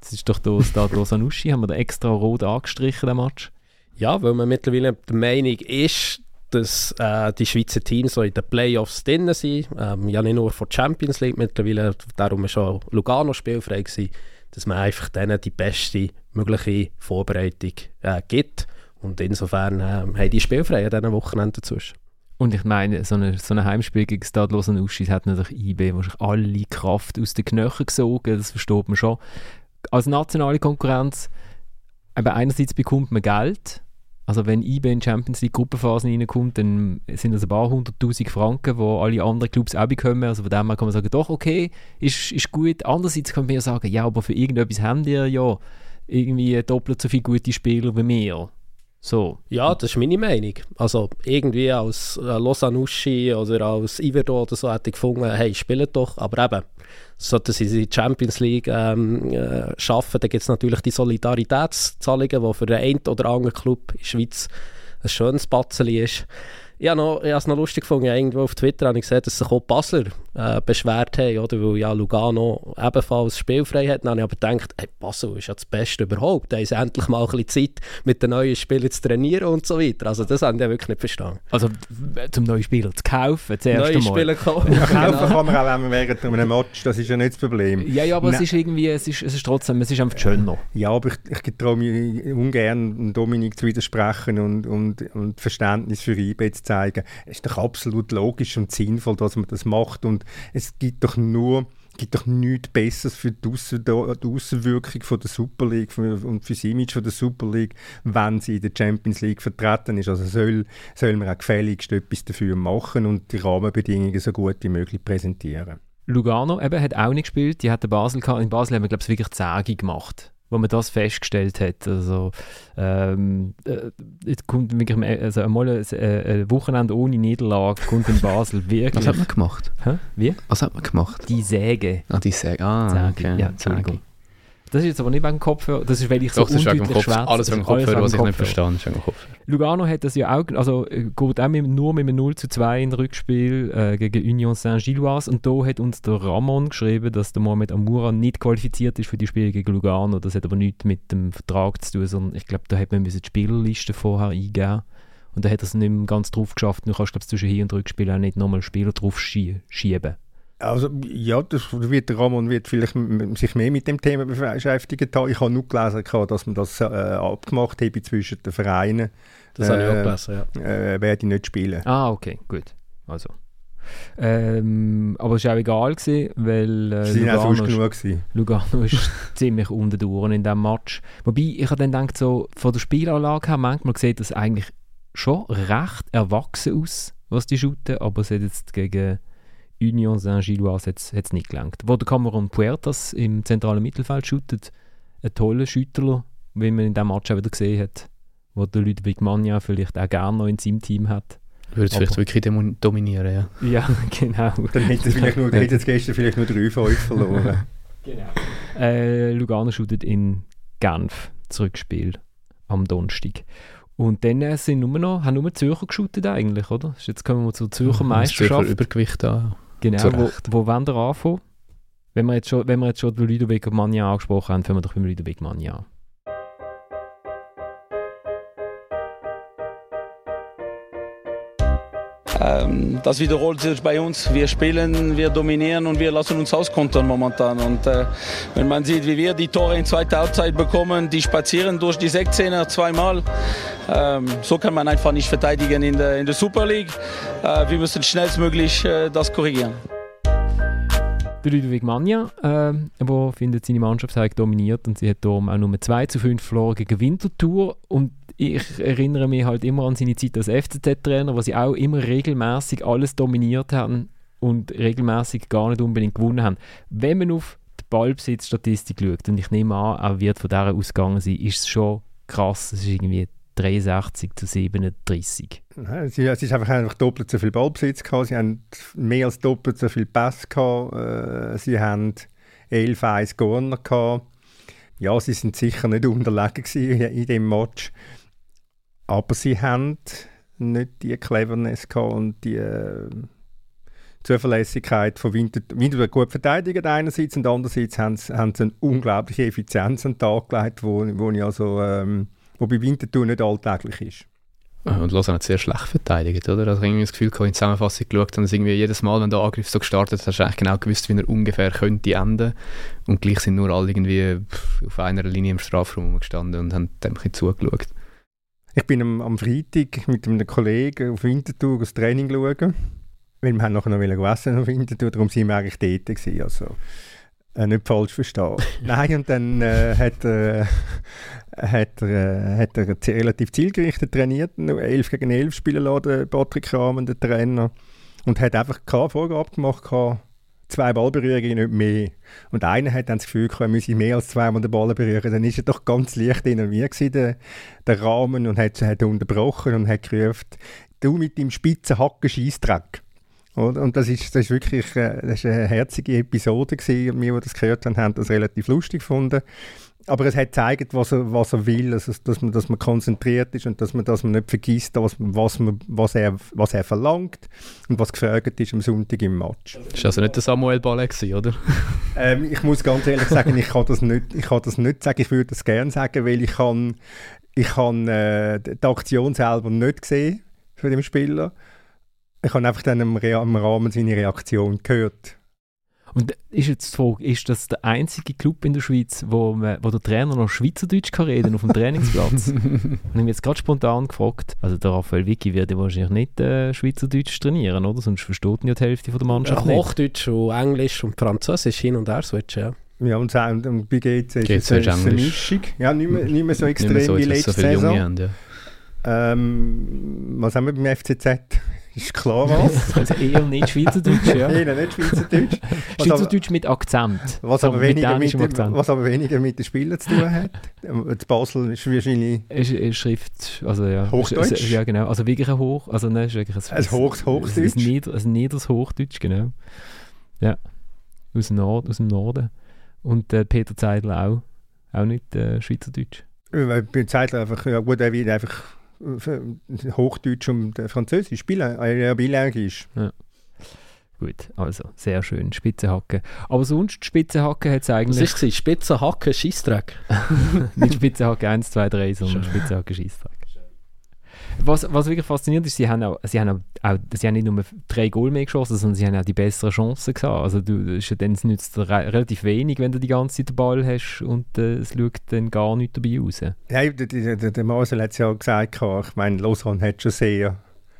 A: Das ist doch der Stade Losanuschi, haben wir da extra rot angestrichen, den Match?
C: Ja, weil man mittlerweile der Meinung ist, dass äh, die Schweizer Teams so in den Playoffs drin sind. Ähm, ja, nicht nur von Champions League mittlerweile, darum war schon Lugano spielfrei, gewesen, dass man einfach denen die beste mögliche Vorbereitung äh, gibt. Und insofern äh, haben die spielfrei an diesen Wochenenden dazwischen.
A: Und ich meine, so ein so Heimspiel gegen Stade Lausanne-Uschi hat natürlich IB wahrscheinlich alle Kraft aus den Knöcheln gesogen, das versteht man schon. Als nationale Konkurrenz, aber einerseits bekommt man Geld, also wenn IB in die Champions League Gruppenphasen reinkommt, dann sind das ein paar hunderttausend Franken, wo alle anderen Clubs auch bekommen, also von dem her kann man sagen, doch, okay, ist, ist gut. Andererseits kann man ja sagen, ja, aber für irgendetwas haben die ja irgendwie doppelt so viele gute Spieler wie wir. So.
C: Ja, das ist meine Meinung. Also irgendwie als äh, Losanuschi oder als Iverdo oder so hätte ich gefunden, hey, spielt doch, aber eben, sollten sie die Champions League ähm, äh, schaffen, dann gibt es natürlich die Solidaritätszahlungen, die für den einen oder anderen Club in der Schweiz ein schönes Batzeli ist. Ich habe noch- ich habe es noch lustig gefunden, irgendwo auf Twitter habe ich gesehen, dass sich auch die Basler äh, beschwert haben, oder? weil ja Lugano ebenfalls spielfrei hat. Dann habe ich aber gedacht, hey, Basel ist ja das Beste überhaupt. Da haben sie endlich mal ein bisschen Zeit, mit den neuen Spielern zu trainieren und so weiter. Also das habe ich wirklich nicht verstanden.
A: Also zum neuen Spieler zu kaufen, zuerst
C: Neue
A: einmal.
C: Spieler kaufen.
D: Ja, kaufen kann man auch wenn man während einem Match, das ist ja nicht das Problem.
A: Ja, ja, aber es
D: Nein.
A: ist irgendwie, es ist, es ist trotzdem, es ist einfach schöner.
D: Ja, aber ich, ich traue mich ungern, Dominik zu widersprechen und, und, und Verständnis für IB zu zeigen. Es ist doch absolut logisch und sinnvoll, dass man das macht und es gibt doch nur gibt doch nichts Besseres für die, Aussen, der Super League und für das Image von der Super League, wenn sie in der Champions League vertreten ist. Also soll, soll man auch gefälligst etwas dafür machen und die Rahmenbedingungen so gut wie möglich präsentieren.
A: Lugano eben, hat auch nicht gespielt, die hat Basel. In Basel haben wir, glaube ich, wirklich Zäge gemacht, wo man das festgestellt hat. Also, ähm, äh, jetzt kommt wirklich, also einmal ein, äh, ein Wochenende ohne Niederlage kommt in Basel *laughs* wirklich.
B: Was hat man gemacht?
A: Hä? Wie?
B: Was hat man gemacht?
A: Die Säge.
B: Ah, die Säge. Ah,
A: Säge.
B: okay.
A: Ja, Entschuldigung. Das ist jetzt aber nicht wegen Kopfhörer, das ist, weil ich so
B: Doch, das ist wegen Kopf.
A: schwätze.
B: Alles wegen Kopfhörer, was ich nicht verstehe, ist wegen Kopfhörer.
A: Lugano hat das ja auch, also äh, geht auch mit, nur mit einem 0 zu 2 in Rückspiel äh, gegen Union Saint-Gilloise und da hat uns der Ramon geschrieben, dass der Mohamed Amoura nicht qualifiziert ist für die Spiele gegen Lugano. Das hat aber nichts mit dem Vertrag zu tun, sondern ich glaube, da hat man müssen die Spielerliste vorher eingeben und da hat er es nicht mehr ganz drauf geschafft. Du kannst glaube zwischen Hin- und Rückspiel auch nicht nochmal Spieler drauf schie schieben.
D: Also ja, das wird, der Ramon wird vielleicht sich mehr mit dem Thema beschäftigt haben. Ich habe nur gelesen, dass man das äh, abgemacht habe zwischen den Vereinen.
C: Das habe ich auch
D: Äh,
C: gelesen, ja.
D: Äh, werde ich nicht spielen.
A: Ah, okay, gut. Also. Ähm, aber es war auch egal, gewesen, weil äh,
D: Sie
A: Lugano ist-
D: genug. Gewesen.
A: Lugano ist *laughs* ziemlich unten durch in diesem Match. Wobei, ich habe dann gedacht, so, von der Spielanlage her, manchmal sieht das eigentlich schon recht erwachsen aus, was die shooten, aber es hat jetzt gegen Union Saint-Gilloise hat's, hat's nicht gelangt. Wo der Cameron Puertas im zentralen Mittelfeld shootet, ein toller Schüttler, wie man in diesem Match auch wieder gesehen hat, wo der Ludwig Manja vielleicht auch gerne noch in seinem Team hat.
B: Würde es vielleicht wirklich dominieren, ja.
A: Ja, *laughs* genau.
D: Dann hätte es vielleicht nur, dann hätte es gestern vielleicht nur 3-5 verloren. *laughs*
A: Genau. Äh, Lugano shootet in Genf, Zurückspiel am Donnerstag. Und dann äh, sind nur noch, haben nur Zürcher geshootet eigentlich, oder? Jetzt kommen wir zur Zürcher
B: Das Zürcher
A: Meisterschaft.
B: Übergewicht da.
A: Genau, wo, wo wollen wir anfangen? Wenn wir jetzt schon, wenn wir jetzt schon den Ludovic Magna angesprochen haben, fangen wir doch beim Ludovic Magna an.
F: Ähm, das wiederholt sich bei uns. Wir spielen, wir dominieren und wir lassen uns auskontern momentan. Und äh, wenn man sieht, wie wir die Tore in zweiter Halbzeit bekommen, die spazieren durch die 16er zweimal. Ähm, so kann man einfach nicht verteidigen in der, in der Super League. Äh, wir müssen schnellstmöglich äh, das korrigieren.
A: Der Ludwig Manja, äh, findet, seine Mannschaft hat dominiert und sie hat darum auch nur 2 zu 5 verloren gegen Winterthur. Und ich erinnere mich halt immer an seine Zeit als FCZ-Trainer, wo sie auch immer regelmäßig alles dominiert haben und regelmäßig gar nicht unbedingt gewonnen haben. Wenn man auf die Ballbesitzstatistik schaut, und ich nehme an, er wird von dieser ausgegangen sein, ist es schon krass. Es ist irgendwie 63 zu 37.
D: Es ist einfach, einfach doppelt so viel Ballbesitz gehabt. Sie haben mehr als doppelt so viel Pass gehabt. Äh, sie haben 11 1 Corner gehabt. Ja, sie sind sicher nicht unterlegen in dem Match. Aber sie haben nicht die Cleverness gehabt und die äh, Zuverlässigkeit von Winter, Winter gut verteidigt einerseits und andererseits haben sie, haben sie eine unglaubliche Effizienz an den Tag gelegt, wo, wo ich also ähm, wo bei Winterthur nicht alltäglich ist.
B: Und Lausanne hat sehr schlecht verteidigt, oder? Also ich habe das Gefühl, ich in die Zusammenfassung geschaut und irgendwie jedes Mal, wenn der Angriff so gestartet hat, hast du eigentlich genau gewusst, wie er ungefähr könnte enden. Und gleich sind nur alle irgendwie auf einer Linie im Strafraum gestanden und haben dem ein bisschen zugeschaut.
D: Ich bin am, am Freitag mit einem Kollegen auf Winterthur das Training schauen. Weil wir haben nachher noch essen auf Winterthur, darum sind wir eigentlich dort gewesen. Also, äh, nicht falsch verstehen. *laughs* Nein, und dann äh, hat, äh, hat, er, äh, hat er relativ zielgerichtet trainiert, 11 gegen 11 spielen lassen, Patrick Rahmen, der Trainer. Und hat einfach keine Vorgabe gemacht, zwei Ballberührungen, nicht mehr. Und einer hat dann das Gefühl er müsse mehr als zweimal den Ball berühren. Dann ist er doch ganz leicht innerviert der, der Rahmen, und hat, hat unterbrochen und hat gerufen, du mit dem spitzen Hacken Scheissdreck. Und das ist, das ist wirklich äh, das ist eine herzige Episode gewesen. Wir, die das gehört haben, haben das relativ lustig gefunden. Aber es hat gezeigt, was er, was er will, also, dass, man, dass man konzentriert ist und dass man, dass man nicht vergisst, was, was, man, was, er, was er verlangt und was gefragt ist am Sonntag im Match.
B: Das war also nicht der Samuel Ballet, oder? *laughs*
D: ähm, ich muss ganz ehrlich sagen, ich kann das nicht, ich kann das nicht sagen. Ich würde das gerne sagen, weil ich kann, ich kann äh, die Aktion selber nicht gesehen von dem Spieler. Ich habe einfach dann im, im Rahmen seine Reaktion gehört.
A: Und ist jetzt die Frage, ist das der einzige Club in der Schweiz, wo, man, wo der Trainer noch Schweizerdeutsch kann reden auf dem Trainingsplatz? *laughs* und ich mich jetzt gerade spontan gefragt, also der Raphael Vicky wird ja wahrscheinlich nicht äh, Schweizerdeutsch trainieren, oder? Sonst versteht ihn ja die Hälfte von der Mannschaft
C: ja, Hochdeutsch und Englisch und Französisch hin und her switchen, ja.
D: Ja, und, und, und bei GC ist es eine Mischung. Ja, nicht mehr, nicht mehr so extrem mehr so, wie letzte so Saison. Haben, ja. ähm, was haben wir beim FCZ? Ist klar was.
A: also eher nicht Schweizerdeutsch, ja. *laughs*
D: eher nicht Schweizerdeutsch. *laughs*
A: Schweizerdeutsch mit Akzent.
D: Was aber, weniger mit, mit was aber weniger mit den Spielern zu tun hat. Das Basel ist wahrscheinlich...
A: Ist, ist Schrift, also ja.
D: Hochdeutsch?
A: Ist, ja, genau. Also wirklich ein Hoch, also ne, ist wirklich
D: ein... Ein Hoch, Hochdeutsch?
A: Ein, Nieder, ein niederes Hochdeutsch, genau. Ja. Aus dem, Nord, aus dem Norden. Und äh, Peter Zeidler auch. Auch nicht äh, Schweizerdeutsch.
D: Bei Zeidler einfach, ja gut, er wird einfach *laughs* Hochdeutsch und Französisch spielen, äh, bilingisch.
A: Ja. Gut, also sehr schön, Spitzenhacken. Aber sonst, Spitzenhacken hat es eigentlich...
C: Was war Spitzenhacken, Scheissdreck? *laughs*
A: Nicht Spitzenhacken 1, 2, 3, sondern Spitzenhacken, Scheissdreck. Was, was wirklich faszinierend ist, sie haben, auch, sie, haben auch, auch, sie haben nicht nur drei Goal mehr geschossen, sondern sie haben auch die besseren Chancen gehabt. Also du, dann nützt es relativ wenig, wenn du die ganze Zeit den Ball hast und äh, es schaut dann gar nicht dabei raus.
D: Ja, der, der, der Marcel hat es ja gesagt, ich meine, Lausanne hat schon sehr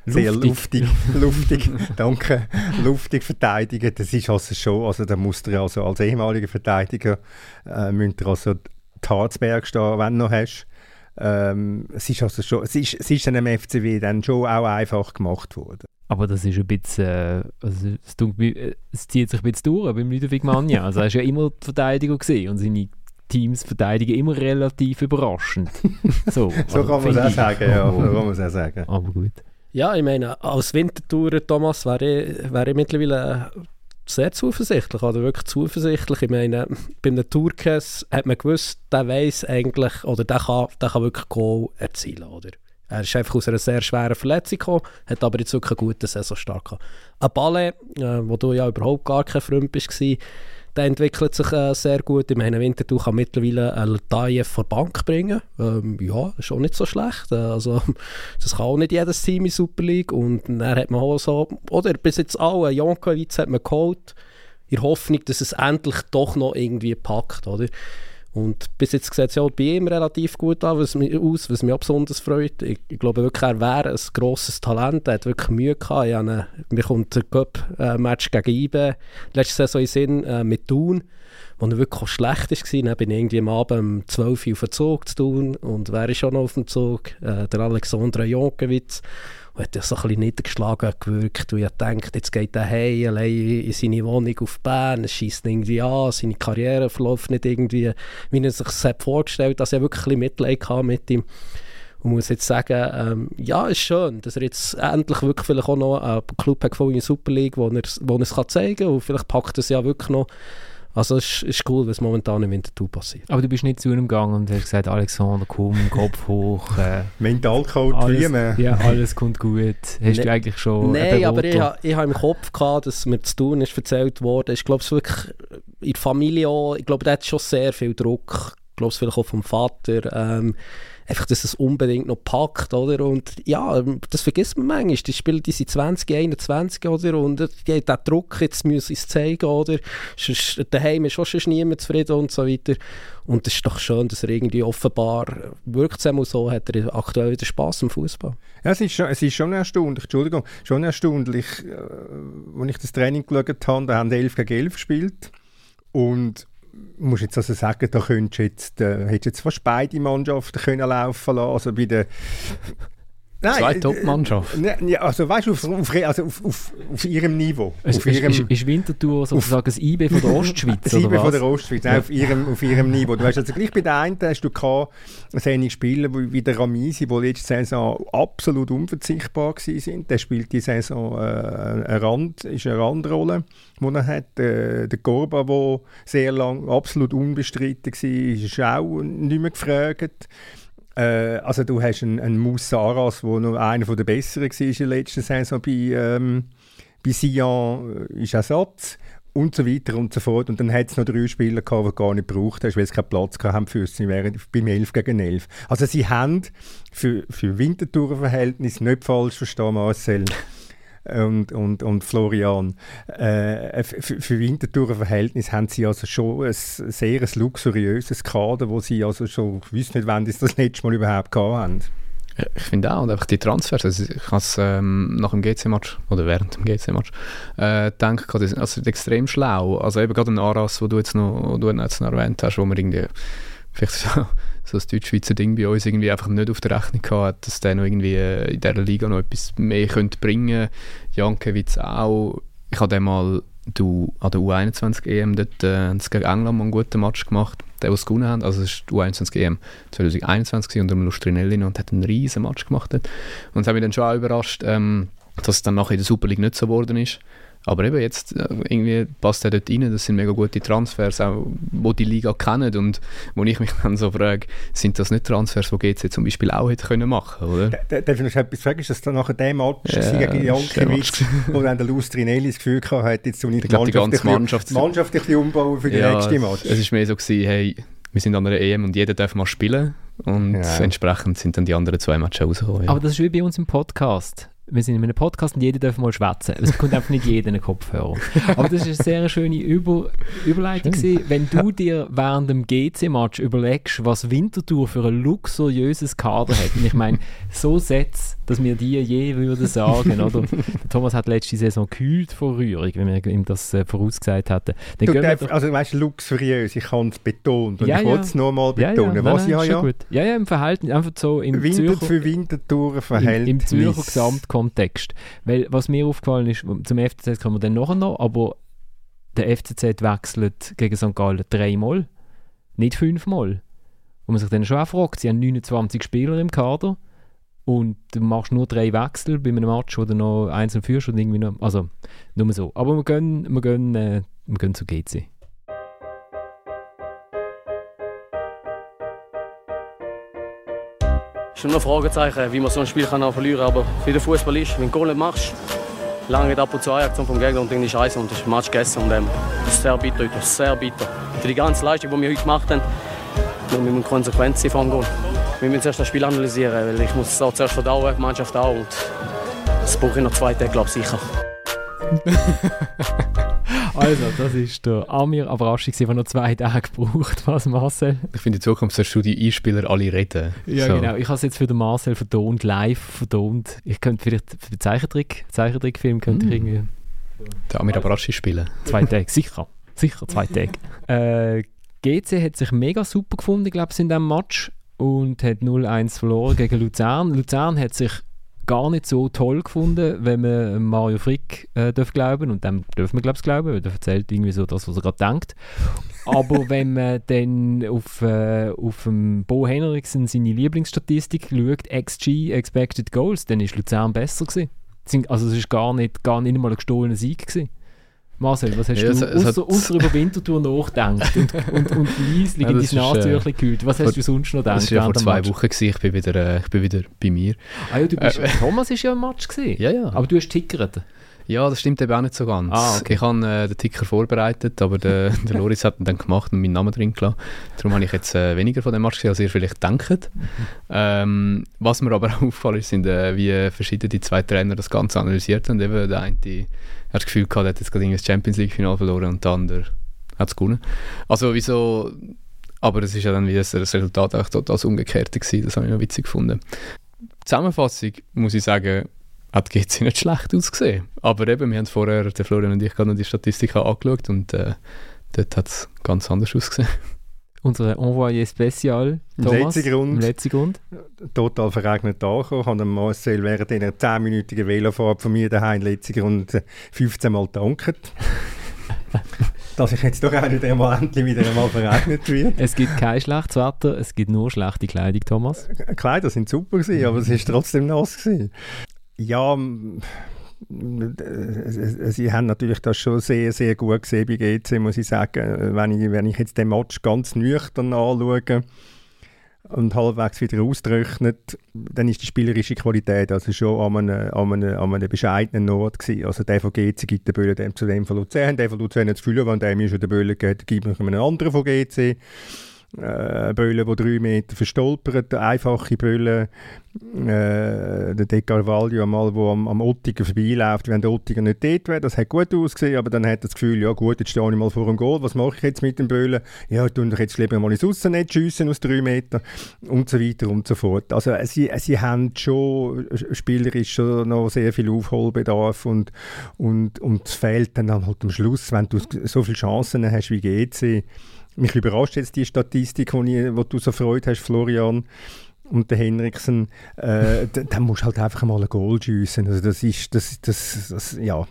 D: sehr luftig, *laughs* luftig, danke, luftig verteidigen. Das ist also schon, also da muss er also als ehemaliger Verteidiger, äh, müsst ihr also die Harzberg stehen, wenn du noch hast. Ähm, es ist also schon, es ist, es ist einem FCW dann schon auch einfach gemacht worden.
A: Aber das ist ein bisschen, äh, also es, äh, es, zieht sich ein bisschen durch beim Ludovic Magna. Also er war ja immer Verteidiger gewesen und seine Teams verteidigen immer relativ überraschend. *laughs*
D: So, so kann man es auch sagen, ja. So kann man auch sagen.
A: Aber gut.
C: Ja, ich meine, als Wintertourer, Thomas, wäre ich, wäre ich mittlerweile sehr zuversichtlich, oder wirklich zuversichtlich. Ich meine, bei einem Turkes hat man gewusst, der weiß eigentlich, oder der kann, der kann wirklich Goal erzielen, oder? Er ist einfach aus einer sehr schweren Verletzung gekommen, hat aber jetzt wirklich einen guten Saisonstart gehabt. Ein Balle, äh, wo du ja überhaupt gar kein Freund bist, der entwickelt sich äh, sehr gut. Ich meine, Winterthur kann mittlerweile einen Lataille vor Bank bringen. Ähm, ja, ist auch nicht so schlecht. Äh, also, *laughs* das kann auch nicht jedes Team in Super League. Und dann hat man auch so, oder bis jetzt alle, Jankovic hat man geholt, in Hoffnung, dass es endlich doch noch irgendwie packt, oder? Und bis jetzt sieht es ja bei ihm relativ gut an, was mich, aus, was mich auch besonders freut. Ich, ich glaube wirklich, er wäre ein grosses Talent. Er hat wirklich Mühe gehabt. Eine, mir kommt der Cup-Match gegen IBE letzte Saison in Sinn äh, mit Thun, wo er wirklich auch schlecht war. Dann bin ich irgendwie am Abend um 12 Uhr auf den Zug zu tun und wäre schon noch auf dem Zug. Äh, der Alexander Jonkiewicz und hat so ein bisschen niedergeschlagen gewirkt, weil ich dachte, jetzt geht er heim, allein in seine Wohnung auf Bern, es schießt irgendwie an, seine Karriere verläuft nicht irgendwie, wie er sich das vorgestellt hat, dass er wirklich ein Mitleid mit ihm. Und muss jetzt sagen, ähm, ja, ist schön, dass er jetzt endlich wirklich vielleicht auch noch einen Club hat in der Super League, wo er, wo er es kann zeigen kann. Und vielleicht packt er es ja wirklich noch also es ist, cool, was momentan im Winterthur passiert.
A: Aber du bist nicht zu ihm gegangen und hast gesagt, Alexander, komm, Kopf hoch. Äh,
D: Mentalcoach
A: alles, Ja, alles kommt gut. Hast ne, du eigentlich schon
C: Nein, aber ich, ich habe im Kopf gehabt, dass mir zu tun ist erzählt worden. Ich glaube, es wirklich in der Familie auch, ich glaube, da hat schon sehr viel Druck. Ich glaube, es vielleicht auch vom Vater. Ähm, einfach, dass es unbedingt noch packt, oder? Und ja, das vergisst man manchmal. Die Spieler, die sind 20, 21, oder? Und ja, der Druck, jetzt müssen sie es zeigen, oder? Sonst, daheim ist auch schon niemand zufrieden und so weiter. Und es ist doch schön, dass er irgendwie offenbar wirkt so, hat er aktuell wieder Spass am Fußball.
D: Ja, es ist, schon, es ist schon erstaunlich, Entschuldigung, schon erstaunlich, äh, als ich das Training geschaut habe, da haben 11 gegen 11 gespielt und muss jetzt also sagen, da könntest jetzt, äh, hättest jetzt fast beide Mannschaften können laufen lassen. Also bei der
A: Nein, Zwei äh, Top-Mannschaften.
D: Äh, ja, also weißt du, auf, auf, also auf, auf, auf, ihrem Niveau.
A: Es,
D: auf ihrem,
A: ist, ist Winterthur sozusagen das IB von der *laughs* Ostschweiz, Das
D: IB von der Ostschweiz, ja. auf, ihrem, auf ihrem Niveau. Du hast also gleich bei der einen hast du einige Spieler wie der Ramisi, die letzte Saison absolut unverzichtbar waren. Der spielt die Saison äh, eine, Rand, ist eine Randrolle, die er hat. Äh, der Gorba, der sehr lange absolut unbestritten war, ist auch nicht mehr gefragt. Äh, also du hast einen, einen Moussa Aras, der noch einer der besseren war in der letzten Saison bei, ähm, bei Sion, äh, ist Ersatz und so weiter und so fort. Und dann hat es noch drei Spieler gehabt, die gar nicht gebraucht hast, weil sie keinen Platz haben für sie während beim 11 gegen 11. Also sie haben für, für Winterthur-Verhältnis nicht falsch verstehen, Marcel und, und, und Florian. Äh, für, für Winterthur-Verhältnis haben sie also schon ein sehr ein luxuriöses Kader, wo sie also schon, ich weiß nicht, wann sie das letzte Mal überhaupt gehabt haben.
B: ich finde auch, und einfach die Transfers, also ich habe es ähm, nach dem GC-Match oder während dem GC-Match äh, gedacht, das ist also extrem schlau. Also eben gerade ein Aras, wo du jetzt noch, du jetzt noch erwähnt hast, wo man irgendwie vielleicht so, so das Deutschschweizer Ding bei uns irgendwie einfach nicht auf der Rechnung gehabt, dass der noch irgendwie äh, in dieser Liga noch etwas mehr könnte bringen könnte. Jankiewicz auch. Ich habe mal du, an der U21 EM dort äh, gegen England einen guten Match gemacht, der, was gewonnen haben. Also es war die U21 EM 2021 unter Lustrinelli und hat einen riesen Match gemacht dort. Und es hat mich dann schon auch überrascht, ähm, dass es dann nachher in der Super League nicht so geworden ist. Aber eben jetzt äh, irgendwie passt er dort rein, das sind mega gute Transfers, auch wo die Liga kennen und wo ich mich *laughs* dann so frage, sind das nicht Transfers, die GC zum Beispiel auch hätte können machen oder?
D: Darf ich noch etwas fragen? Ist das dann nachher der Match ja, gegen Jankiewicz, *laughs* wo dann der Lustrinelli das Gefühl hatte, jetzt so
B: nicht ich die, ganze Mannschaft,
D: Mannschaft ein bisschen umbauen für den ja, nächsten Match?
B: Es war mehr so, gewesen, hey, wir sind an einer EM und jeder darf mal spielen und ja. entsprechend sind dann die anderen zwei Matches rausgekommen.
A: Ja. Aber das ist wie bei uns im Podcast wir sind in einem Podcast und jeder darf mal schwätzen. Es kommt einfach nicht jeder einen Kopfhörer. Aber das ist eine sehr schöne Über Überleitung gewesen. Wenn du dir während dem GC-Match überlegst, was Winterthur für ein luxuriöses Kader hat. Und ich meine, so Sätze, dass wir dir je würden sagen, *laughs* oder? Der Thomas hat letzte Saison gekühlt vor Rührung, wenn wir ihm das äh, vorausgesagt hätten.
D: du darf, also weißt du, luxuriös, ich habe es betont und ja, ich wollte es nochmal betonen. Ja, ja. Was nein,
A: ich ja, ja, ja, im Verhalten, einfach so im
D: Winter Zürcher, für Winterthur-Verhältnis.
A: Im, Im Zürcher Gesamtkontext Kontext. Weil was mir aufgefallen ist, zum FCZ kommen wir dann nachher noch, aber der FCZ wechselt gegen St. Gallen dreimal, nicht fünfmal. Und man sich dann schon auch fragt, sie haben 29 Spieler im Kader und du machst nur drei Wechsel bei einem Match, wo du noch einzeln führst und irgendwie noch, also nur so. Aber wir gehen, wir gehen, äh, wir gehen zu GC.
G: ist nur ein Fragezeichen, wie man so ein Spiel kann auch verlieren kann. Aber wie der Fußball ist, wenn du Goal nicht machst, lange ab und zu Reaktion vom Gegner und dann ist Scheiße und das ist Match gegessen. Und ähm, das ist sehr bitter sehr bitter. Für die ganze Leistung, die wir heute gemacht haben, müssen konsequent sein vom Goal. Wir müssen zuerst das Spiel analysieren, weil ich muss es auch zuerst verdauen, die Mannschaft auch. Und das brauche ich noch zwei Tage, glaube ich, sicher. *laughs*
A: Also, das ist der Amir Abraschi, der noch zwei Tage gebraucht was Marcel.
B: Ich finde, in Zukunft sollst du die Einspieler alle reden.
A: Ja, so. genau. Ich habe es jetzt für den Marcel vertont, live vertont. Ich könnte vielleicht für den Zeichentrick, Zeichentrickfilm könnte mm. ich irgendwie...
B: Der Amir Abraschi spielen.
A: Zwei *laughs* Tage, sicher. Sicher zwei Tage. äh, GC hat sich mega super gefunden, glaube ich, in diesem Match und hat 0-1 verloren gegen Luzern. Luzern hat sich gar nicht so toll gefunden, wenn man Mario Frick äh, darf glauben und dem dürfen wir glaube ich glauben, weil er erzählt irgendwie so das, was er gerade denkt. Aber *laughs* wenn man dann auf, äh, auf dem Bo Henriksen seine Lieblingsstatistik schaut, XG, Expected Goals, dann ist Luzern besser gewesen. Also es ist gar nicht, gar nicht mal ein gestohlener Sieg gewesen. Marcel, was hast ja, du außer, über Winterthur nachgedacht und, und, und leislich *laughs* ja, in dein Nasentüchchen äh, gekühlt? Was hast du sonst noch gedacht?
B: Das war ja vor zwei Wochen, gewesen. Ich, bin wieder, äh, ich bin wieder bei mir.
A: Ah ja, du bist, äh, Thomas war ja im Match. Gewesen.
B: Ja, ja.
A: Aber du hast tickert.
B: Ja, das stimmt eben auch nicht so ganz. Ah, okay. Ich habe äh, den Ticker vorbereitet, aber der, *laughs* der Loris hat ihn dann gemacht und meinen Namen drin gelassen. Darum habe ich jetzt äh, weniger von dem Match gesehen, als ihr vielleicht denkt. Ähm, was mir aber *laughs* auch auffällt, sind, äh, wie verschiedene die zwei Trainer das Ganze analysiert haben. Eben der eine hat das Gefühl gehabt, er hat jetzt gerade das Champions League-Final verloren und der andere hat es gewonnen. Also wieso... Aber es ist ja dann wie das Resultat auch total umgekehrt gewesen. Das habe ich noch witzig gefunden. Zusammenfassung muss ich sagen, hat GC nicht schlecht ausgesehen. Aber eben, wir haben vorher, der Florian und ich, gerade noch die Statistik angeschaut und äh, dort hat es ganz anders ausgesehen.
A: Unser Envoyé Special, Thomas,
D: im letzten Grund,
A: im letzten Grund.
D: total verregnet angekommen, habe Marcel während einer 10-minütigen Velofahrt von mir daheim im letzten Grund 15 Mal gedankt. *laughs* dass ich jetzt doch auch wieder einmal endlich wieder einmal verregnet wird.
A: Es gibt kein schlechtes Wetter, es gibt nur schlechte Kleidung, Thomas.
D: Kleider sind super gewesen, aber es ist trotzdem nass gewesen. Ja, sie haben natürlich das schon sehr, sehr gut gesehen bei GC, muss ich sagen. Wenn ich, wenn ich jetzt den Match ganz nüchtern anschaue und halbwegs wieder ausrechnet, dann ist die spielerische Qualität also schon an einem, an einem, an einem bescheidenen Ort gewesen. Also der von GC gibt den Böllen dem zu dem von Luzern, der von Luzern hat das Gefühl, wenn der mir schon den Böllen geht, gibt man einen anderen von GC äh, Bölle, die drei Meter verstolpert, einfache Bölle, äh, der De Carvalho einmal, der am, am Ottiger vorbeiläuft, wenn der Ottiger nicht dort wäre, das hat gut ausgesehen, aber dann hat er das Gefühl, ja gut, jetzt stehe ich mal vor dem Goal, was mache ich jetzt mit dem Böllen? Ja, ich tue jetzt lieber mal ins Aussennetz schiessen aus drei Metern und so weiter und so fort. Also äh, sie, äh, sie haben schon spielerisch schon noch sehr viel Aufholbedarf und, und, und es fehlt dann halt am Schluss, wenn du so viele Chancen hast wie GC, mich überrascht jetzt die Statistik, die, du so freut hast, Florian und der Henriksen, äh, dann musst du halt einfach mal ein Goal schiessen. Also das ist, das, das, das, ja.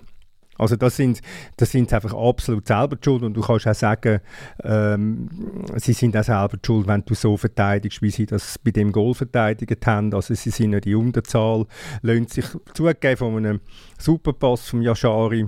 D: Also das sind, das sind einfach absolut selber schuld und du kannst auch sagen, ähm, sie sind auch selber schuld, wenn du so verteidigst, wie sie das bei dem Goal verteidigt haben. Also sie sind ja die Unterzahl, lassen sich zugeben von einem Superpass von Yashari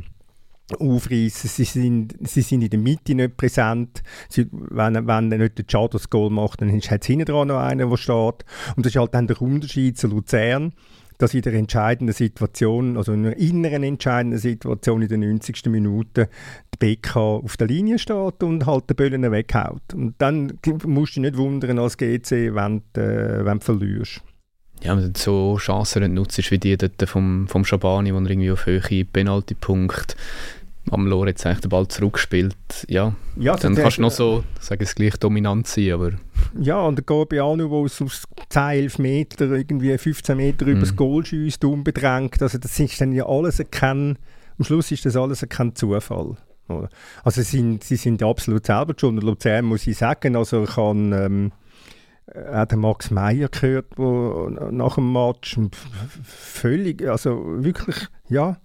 D: aufreißen. Sie sind, sie sind in der Mitte nicht präsent. Sie, wenn, wenn nicht der Chad Goal macht, dann hat es hinten dran noch einen, der steht. Und das ist halt dann der Unterschied zu Luzern, dass in der entscheidenden Situation, also in einer inneren entscheidenden Situation in der 90. Minute, die BK auf der Linie steht und halt den Böllen weghaut. Und dann musst du dich nicht wundern als GC, wenn du, äh, wenn du verlierst.
B: Ja, wenn du so Chancen nutzt, wie die dort vom, vom Schabani, wo er irgendwie auf Höhe Penaltypunkt am Lorenz eigentlich den Ball zurückspielt, ja, ja dann kannst du noch so, sage es gleich, dominant sein, aber...
D: Ja, und der Gorbiano, der aus, aus 10, 11 Meter, irgendwie 15 Meter mhm. übers Goal schießt, unbedrängt, also das ist dann ja alles kein, am Schluss ist das alles kein Zufall. Also sie sind, sie sind absolut selber schon. Und Luzern muss ich sagen, also ich habe ähm, auch den Max Meyer gehört, wo nach dem Match völlig, also wirklich, ja,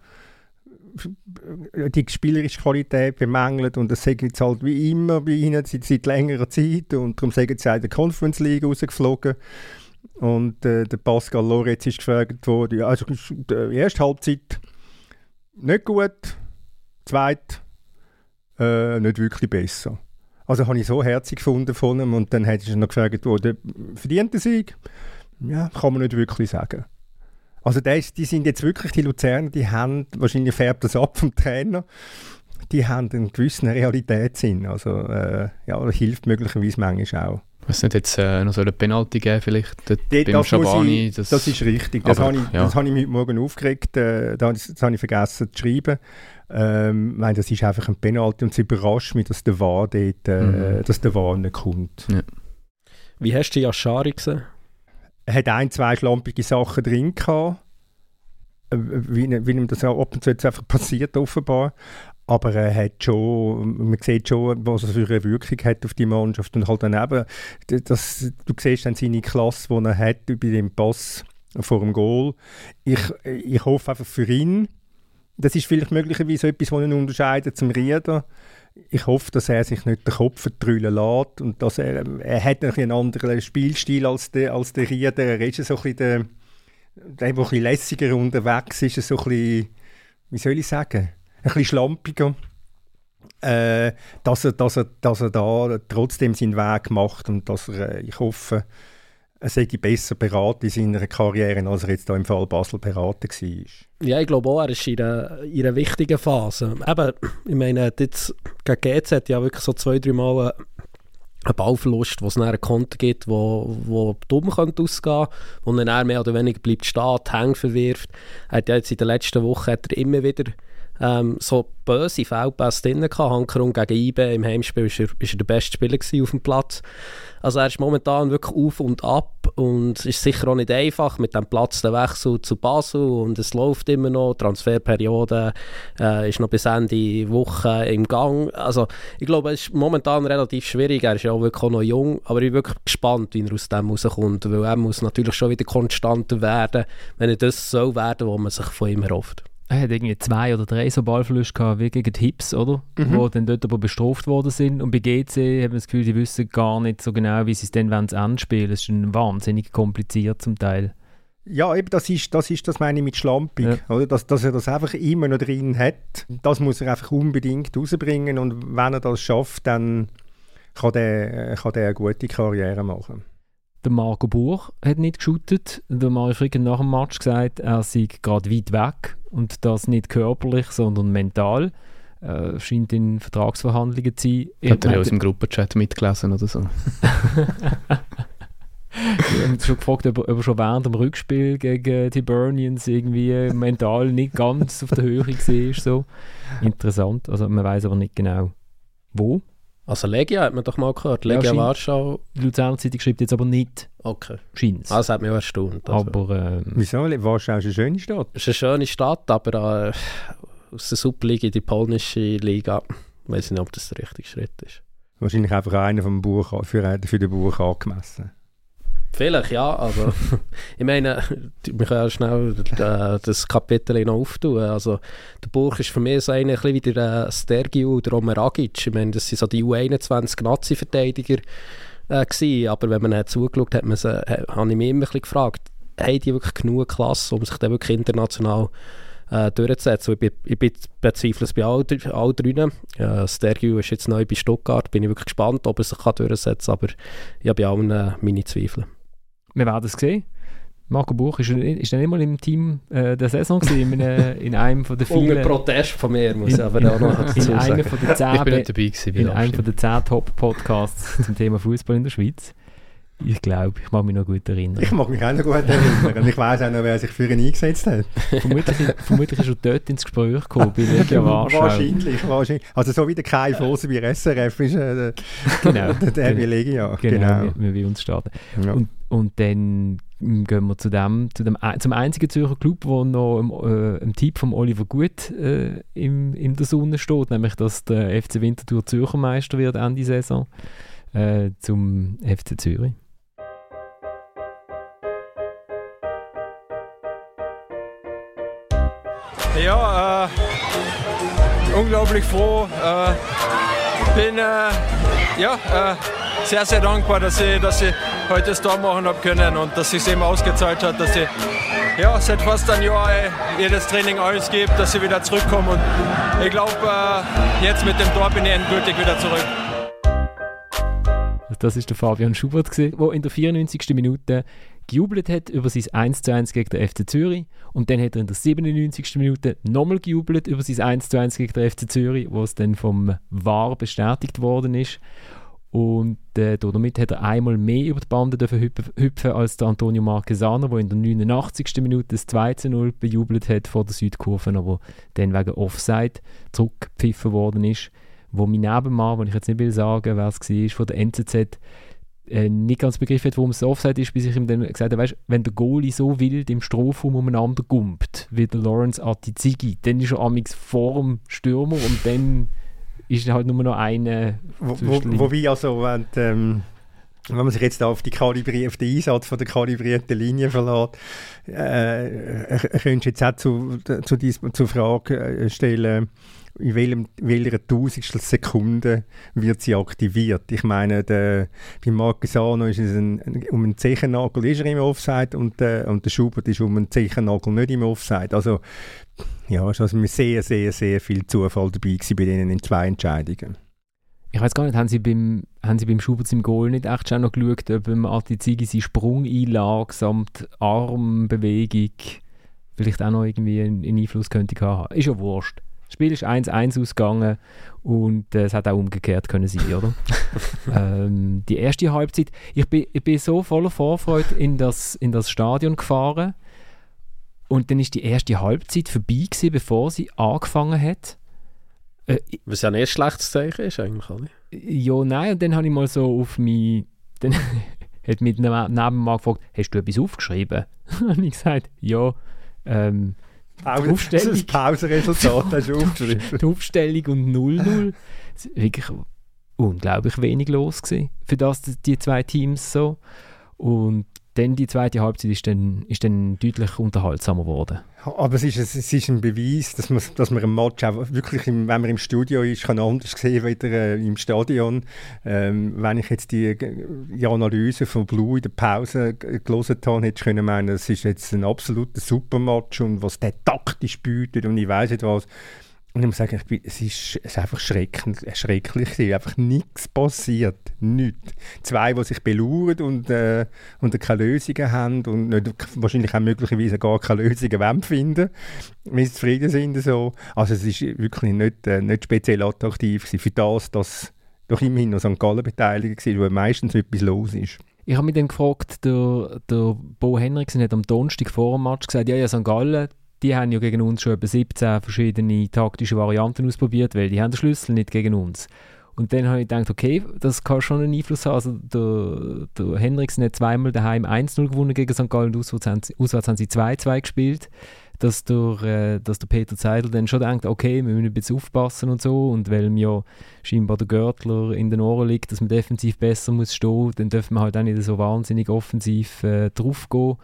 D: die spielerische Qualität bemängelt und das sagen jetzt halt wie immer bei ihnen seit, seit längerer Zeit und darum sagen sie auch in der Conference League rausgeflogen und äh, der Pascal Loretz ist gefragt worden, ja, also die erste Halbzeit nicht gut, zweite äh, nicht wirklich besser. Also habe ich so herzig gefunden von ihm und dann hätte ich noch gefragt worden, verdient der Sieg? Ja, kann man nicht wirklich sagen. Also ist, die sind jetzt wirklich, die Luzerner, die haben, wahrscheinlich färbt das ab vom Trainer, die haben einen gewissen Realitätssinn. Also äh, ja, das hilft möglicherweise manchmal auch.
B: Was nicht jetzt äh, noch so eine Penalty geben vielleicht dort
D: Dort-
B: beim
D: das,
B: Schabani?
D: ich, das, ist richtig. Das
B: aber,
D: habe ich,
B: ja.
D: das habe ich heute Morgen aufgeregt. Äh, das, das habe ich vergessen zu schreiben. Ähm, ich meine, das ist einfach ein Penalty und es überrascht mich, dass der VAR dort, äh,
B: Mhm.
D: dass der VAR nicht kommt.
C: Wie hast du Yashari gesehen?
D: Er hat ein, zwei schlampige Sachen drin gehabt. Äh, Wie, wie ihm das auch ab und zu jetzt einfach passiert, offenbar. Aber er hat schon, man sieht schon, was er für eine Wirkung hat auf die Mannschaft. Und halt daneben, das, du siehst dann seine Klasse, die er hat über den Pass vor dem Goal. Ich, ich hoffe einfach für ihn, das ist vielleicht möglicherweise etwas, was ihn unterscheidet zum Rieder. Ich hoffe, dass er sich nicht den Kopf vertrüllen lässt und dass er, er hat einen anderen Spielstil als der, als der Rieder. Er ist so ein bisschen der, der, der ein lässiger unterwegs ist, so ein bisschen, wie soll ich sagen, ein bisschen schlampiger. Äh, dass, er, dass, er, dass er da trotzdem seinen Weg macht und dass er, äh, ich hoffe, er sei besser beraten in seiner Karriere, als er jetzt da im Fall Basel beraten war.
C: Ja, ich glaube auch, er ist in einer, in einer wichtigen Phase. Eben, ich meine, jetzt gegen GZ ja wirklich so zwei, drei Mal einen- Ballverlust, wo es einen Konter gibt, wo, wo dumm könnte ausgehen wo er dann mehr oder weniger bleibt stehen, die Hänge verwirft. Er hat ja jetzt in den letzten Wochen hat er immer wieder ähm, so böse Feldpässe drin gehabt. Hankerum gegen IB im Heimspiel ist er, er der beste Spieler auf dem Platz. Also er ist momentan wirklich auf und ab und ist sicher auch nicht einfach mit dem Platz der Wechsel zu Basel und es läuft immer noch, die Transferperiode äh, ist noch bis Ende Woche im Gang. Also ich glaube, es ist momentan relativ schwierig, er ist ja auch wirklich noch jung, aber ich bin wirklich gespannt, wie er aus dem rauskommt, weil er muss natürlich schon wieder konstanter werden, wenn er das so werden, was man sich von ihm erhofft.
A: Er hat irgendwie zwei oder drei so Ballverluste gehabt, wie gegen die Hips, oder?
C: Mhm.
A: Wo dann dort aber bestraft worden sind. Und bei GC haben wir das Gefühl, die wissen gar nicht so genau, wie sie es dann wollen zu Ende spielen. Es ist ein wahnsinnig kompliziert zum Teil.
D: Ja, eben, das ist das, ist, das meine ich mit schlampig.
A: Ja.
D: Oder? Dass, dass er das einfach immer noch drin hat. Das muss er einfach unbedingt rausbringen. Und wenn er das schafft, dann kann der, kann der eine gute Karriere machen.
A: Der Marco Buch hat nicht geshootet. Der Mario Frick hat nach dem Match gesagt, er sei gerade weit weg. Und das nicht körperlich, sondern mental. Äh, scheint in Vertragsverhandlungen zu sein.
B: Hat er ja aus dem Gruppenchat mitgelesen oder so?
A: Ich habe mich schon gefragt, ob er, ob er schon während dem Rückspiel gegen die Burnians irgendwie mental nicht ganz auf der Höhe war. So. Interessant. Also man weiß aber nicht genau, wo.
C: Also Legia hat man doch mal gehört,
A: Ja,
C: Legia
A: scheint-
C: Warschau,
A: Die Luzerner Zeitung schreibt jetzt aber nicht,
C: okay.
A: scheint
C: Also, das hat mich auch erstaunt. Also.
A: Aber ähm,
D: Wieso? Warschau ist eine schöne Stadt.
C: Es ist eine schöne Stadt, aber äh, aus der Superliga in die polnische Liga, weiß ich nicht, ob das der richtige Schritt ist.
D: Wahrscheinlich einfach einer vom Buch, für, für den Buch angemessen.
C: Vielleicht, ja, aber *laughs* ich meine, wir können ja schnell äh, das Kapitel noch auftun. Also, der Burg ist für mich so ein bisschen wie der äh, Stergiu oder Omeragic. Ich meine, das sind so die U21-Nazi-Verteidiger äh, gewesen, aber wenn man hat zugeschaut hat, man sie, ha- habe ich mich immer ein bisschen gefragt, haben die wirklich genug Klasse, um sich dann wirklich international äh, durchzusetzen? Ich, bin, ich bin, bezweifle es bei all, dr- all drinnen. Äh, Stergiu ist jetzt neu bei Stuttgart, bin ich wirklich gespannt, ob er sich kann durchsetzen kann, aber ich habe bei allen äh, meine Zweifel.
A: Wir werden es sehen. Marco Buch ist, ist er nicht mal im Team äh, der Saison gewesen, in, einem- *laughs* in einem von den vielen...
C: Protest von mir, muss ich aber auch noch dazu
A: in einem
C: sagen.
A: von den zehn
B: Ich bin nicht dabei gewesen
A: in
B: der
A: einem von den 10 Top-Podcasts zum Thema Fußball in der Schweiz. Ich glaube, ich mag mich noch gut erinnern.
D: Ich mag mich auch noch gut erinnern. Und ich weiß auch noch, wer sich für ihn eingesetzt hat.
A: vermutlich, vermutlich ist er dort ins Gespräch gekommen, bei Legia *laughs* Warschau.
D: Wahrscheinlich, wahrscheinlich. Also so wie der Kai Fosse bei SRF ist äh, *laughs* der,
A: Genau.
D: der, der bei Legia.
A: Genau,
D: Genau.
A: Wir, wir uns starten.
D: Ja.
A: Und, und dann gehen wir zu dem, zu dem zum einzigen Zürcher Club, der noch im, äh, im Tipp von Oliver Gut äh, im, in der Sonne steht, nämlich dass der FC Winterthur Zürcher Meister wird Ende Saison, äh, zum FC Zürich.
H: Ja, äh, unglaublich froh. Äh, bin äh, ja, äh, sehr, sehr dankbar, dass ich, dass ich heute das Tor machen habe können und dass es eben ausgezahlt hat, dass ich ja, seit fast einem Jahr äh, jedes Training alles gebe, dass ich wieder zurückkomme. Und ich glaube, äh, jetzt mit dem Tor bin ich endgültig wieder zurück.
A: Das ist der Fabian Schubert, der in der 94. Minute gejubelt hat über sein 1:1 gegen den FC Zürich. Und dann hat er in der 97. Minute nochmal gejubelt über sein 1:1 gegen den FC Zürich, wo es dann vom VAR bestätigt worden ist. Und äh, damit hat er einmal mehr über die Bande dürfen hüpfen als der Antonio Marquesano, der in der 89. Minute das 2-0 bejubelt hat vor der Südkurve, aber dann wegen Offside zurückgepfiffen worden ist. Wo mein Nebenmann, wo ich jetzt nicht will sagen, wer es war, von der NZZ, äh, nicht ganz begriffen hat, warum es Offside ist, bis ich ihm dann gesagt habe, weißt, wenn der Goalie so wild im Strafraum umeinander gumpt, wie der Lawrence Atizigi, dann ist er amix vor dem Stürmer und dann ist halt nur noch eine.
D: Wo, wo, wobei also, wenn, ähm, wenn man sich jetzt auf, die Kalibri auf den Einsatz von der kalibrierten Linie verlässt, äh, könntest du jetzt auch zu, zu, zu, zur Frage äh, stellen, in, welchem, welcher Tausendstel Sekunde wird sie aktiviert. Ich meine, der, bei Marquesano ist es ein, um einen Zechennagel ist er im Offside und, der, und der Schubert ist um einen Zechennagel nicht im Offside. Also ja, es war also sehr, sehr, sehr viel Zufall dabei bei denen in zwei Entscheidungen.
A: Ich weiß gar nicht, haben Sie beim, haben Sie beim Schubert im Goal nicht echt schon noch geschaut, ob Artizigi seine Sprungeinlage samt Armbewegung vielleicht auch noch irgendwie einen, einen Einfluss könnte haben? Ist ja wurscht. Das Spiel ist 1-1 ausgegangen und äh, es hat auch umgekehrt können sein, oder? *laughs* ähm, die erste Halbzeit, ich bin, ich bin so voller Vorfreude in das, in das Stadion gefahren und dann ist die erste Halbzeit vorbei gewesen, bevor sie angefangen hat.
C: Äh, Was ja ein schlechtes Zeichen ist eigentlich, oder?
A: Ja, nein, und dann habe ich mal so auf mich, dann *laughs* hat mich neben mir gefragt, hast du etwas aufgeschrieben? *laughs* und ich gesagt, ja, ähm,
D: Pause, Aufstellung. Das Pausenresultat hast du aufgeschrieben.
A: die Aufstellung und 0-0. Wirklich unglaublich wenig los gewesen. Für das die zwei Teams so. Und dann die zweite Halbzeit ist dann, ist dann deutlich unterhaltsamer geworden.
D: Aber es ist, es ist ein Beweis, dass man, dass man ein Match auch wirklich, im, wenn man im Studio ist, kann anders sehen als äh, im Stadion. Ähm, wenn ich jetzt die, die Analyse von Blue in der Pause gelesen habe, hätte ich können meinen, es ist jetzt ein absoluter Supermatch und was der taktisch bietet und ich weiß nicht was. Und ich muss sagen, ich bin, es, ist, es ist einfach schrecklich, schrecklich Einfach nichts passiert. Nichts. Zwei, die sich belauern und, äh, und keine Lösungen haben und nicht, wahrscheinlich auch möglicherweise gar keine Lösungen finden, wenn sie zufrieden sind. So. Also es ist wirklich nicht, äh, nicht speziell attraktiv gewesen. Für das, dass doch immerhin noch St. Gallen beteiligt war, wo meistens etwas los ist.
A: Ich habe mich dann gefragt, der, der Bo Henriksen hat am Donnerstag vor dem Match gesagt, ja, ja, St. Gallen, die haben ja gegen uns schon etwa 17 verschiedene taktische Varianten ausprobiert, weil die haben den Schlüssel nicht gegen uns. Und dann habe ich gedacht, okay, das kann schon einen Einfluss haben. Also der, der Henriksen hat zweimal daheim 1-0 gewonnen gegen St. Gallen, haben, auswärts haben sie 2-2 gespielt. Dass der, äh, dass der Peter Zeidel dann schon denkt, okay, wir müssen ein bisschen aufpassen und so. Und weil mir ja scheinbar der Görtler in den Ohren liegt, dass man defensiv besser muss stehen, dann dürfen wir halt auch nicht so wahnsinnig offensiv äh, drauf gehen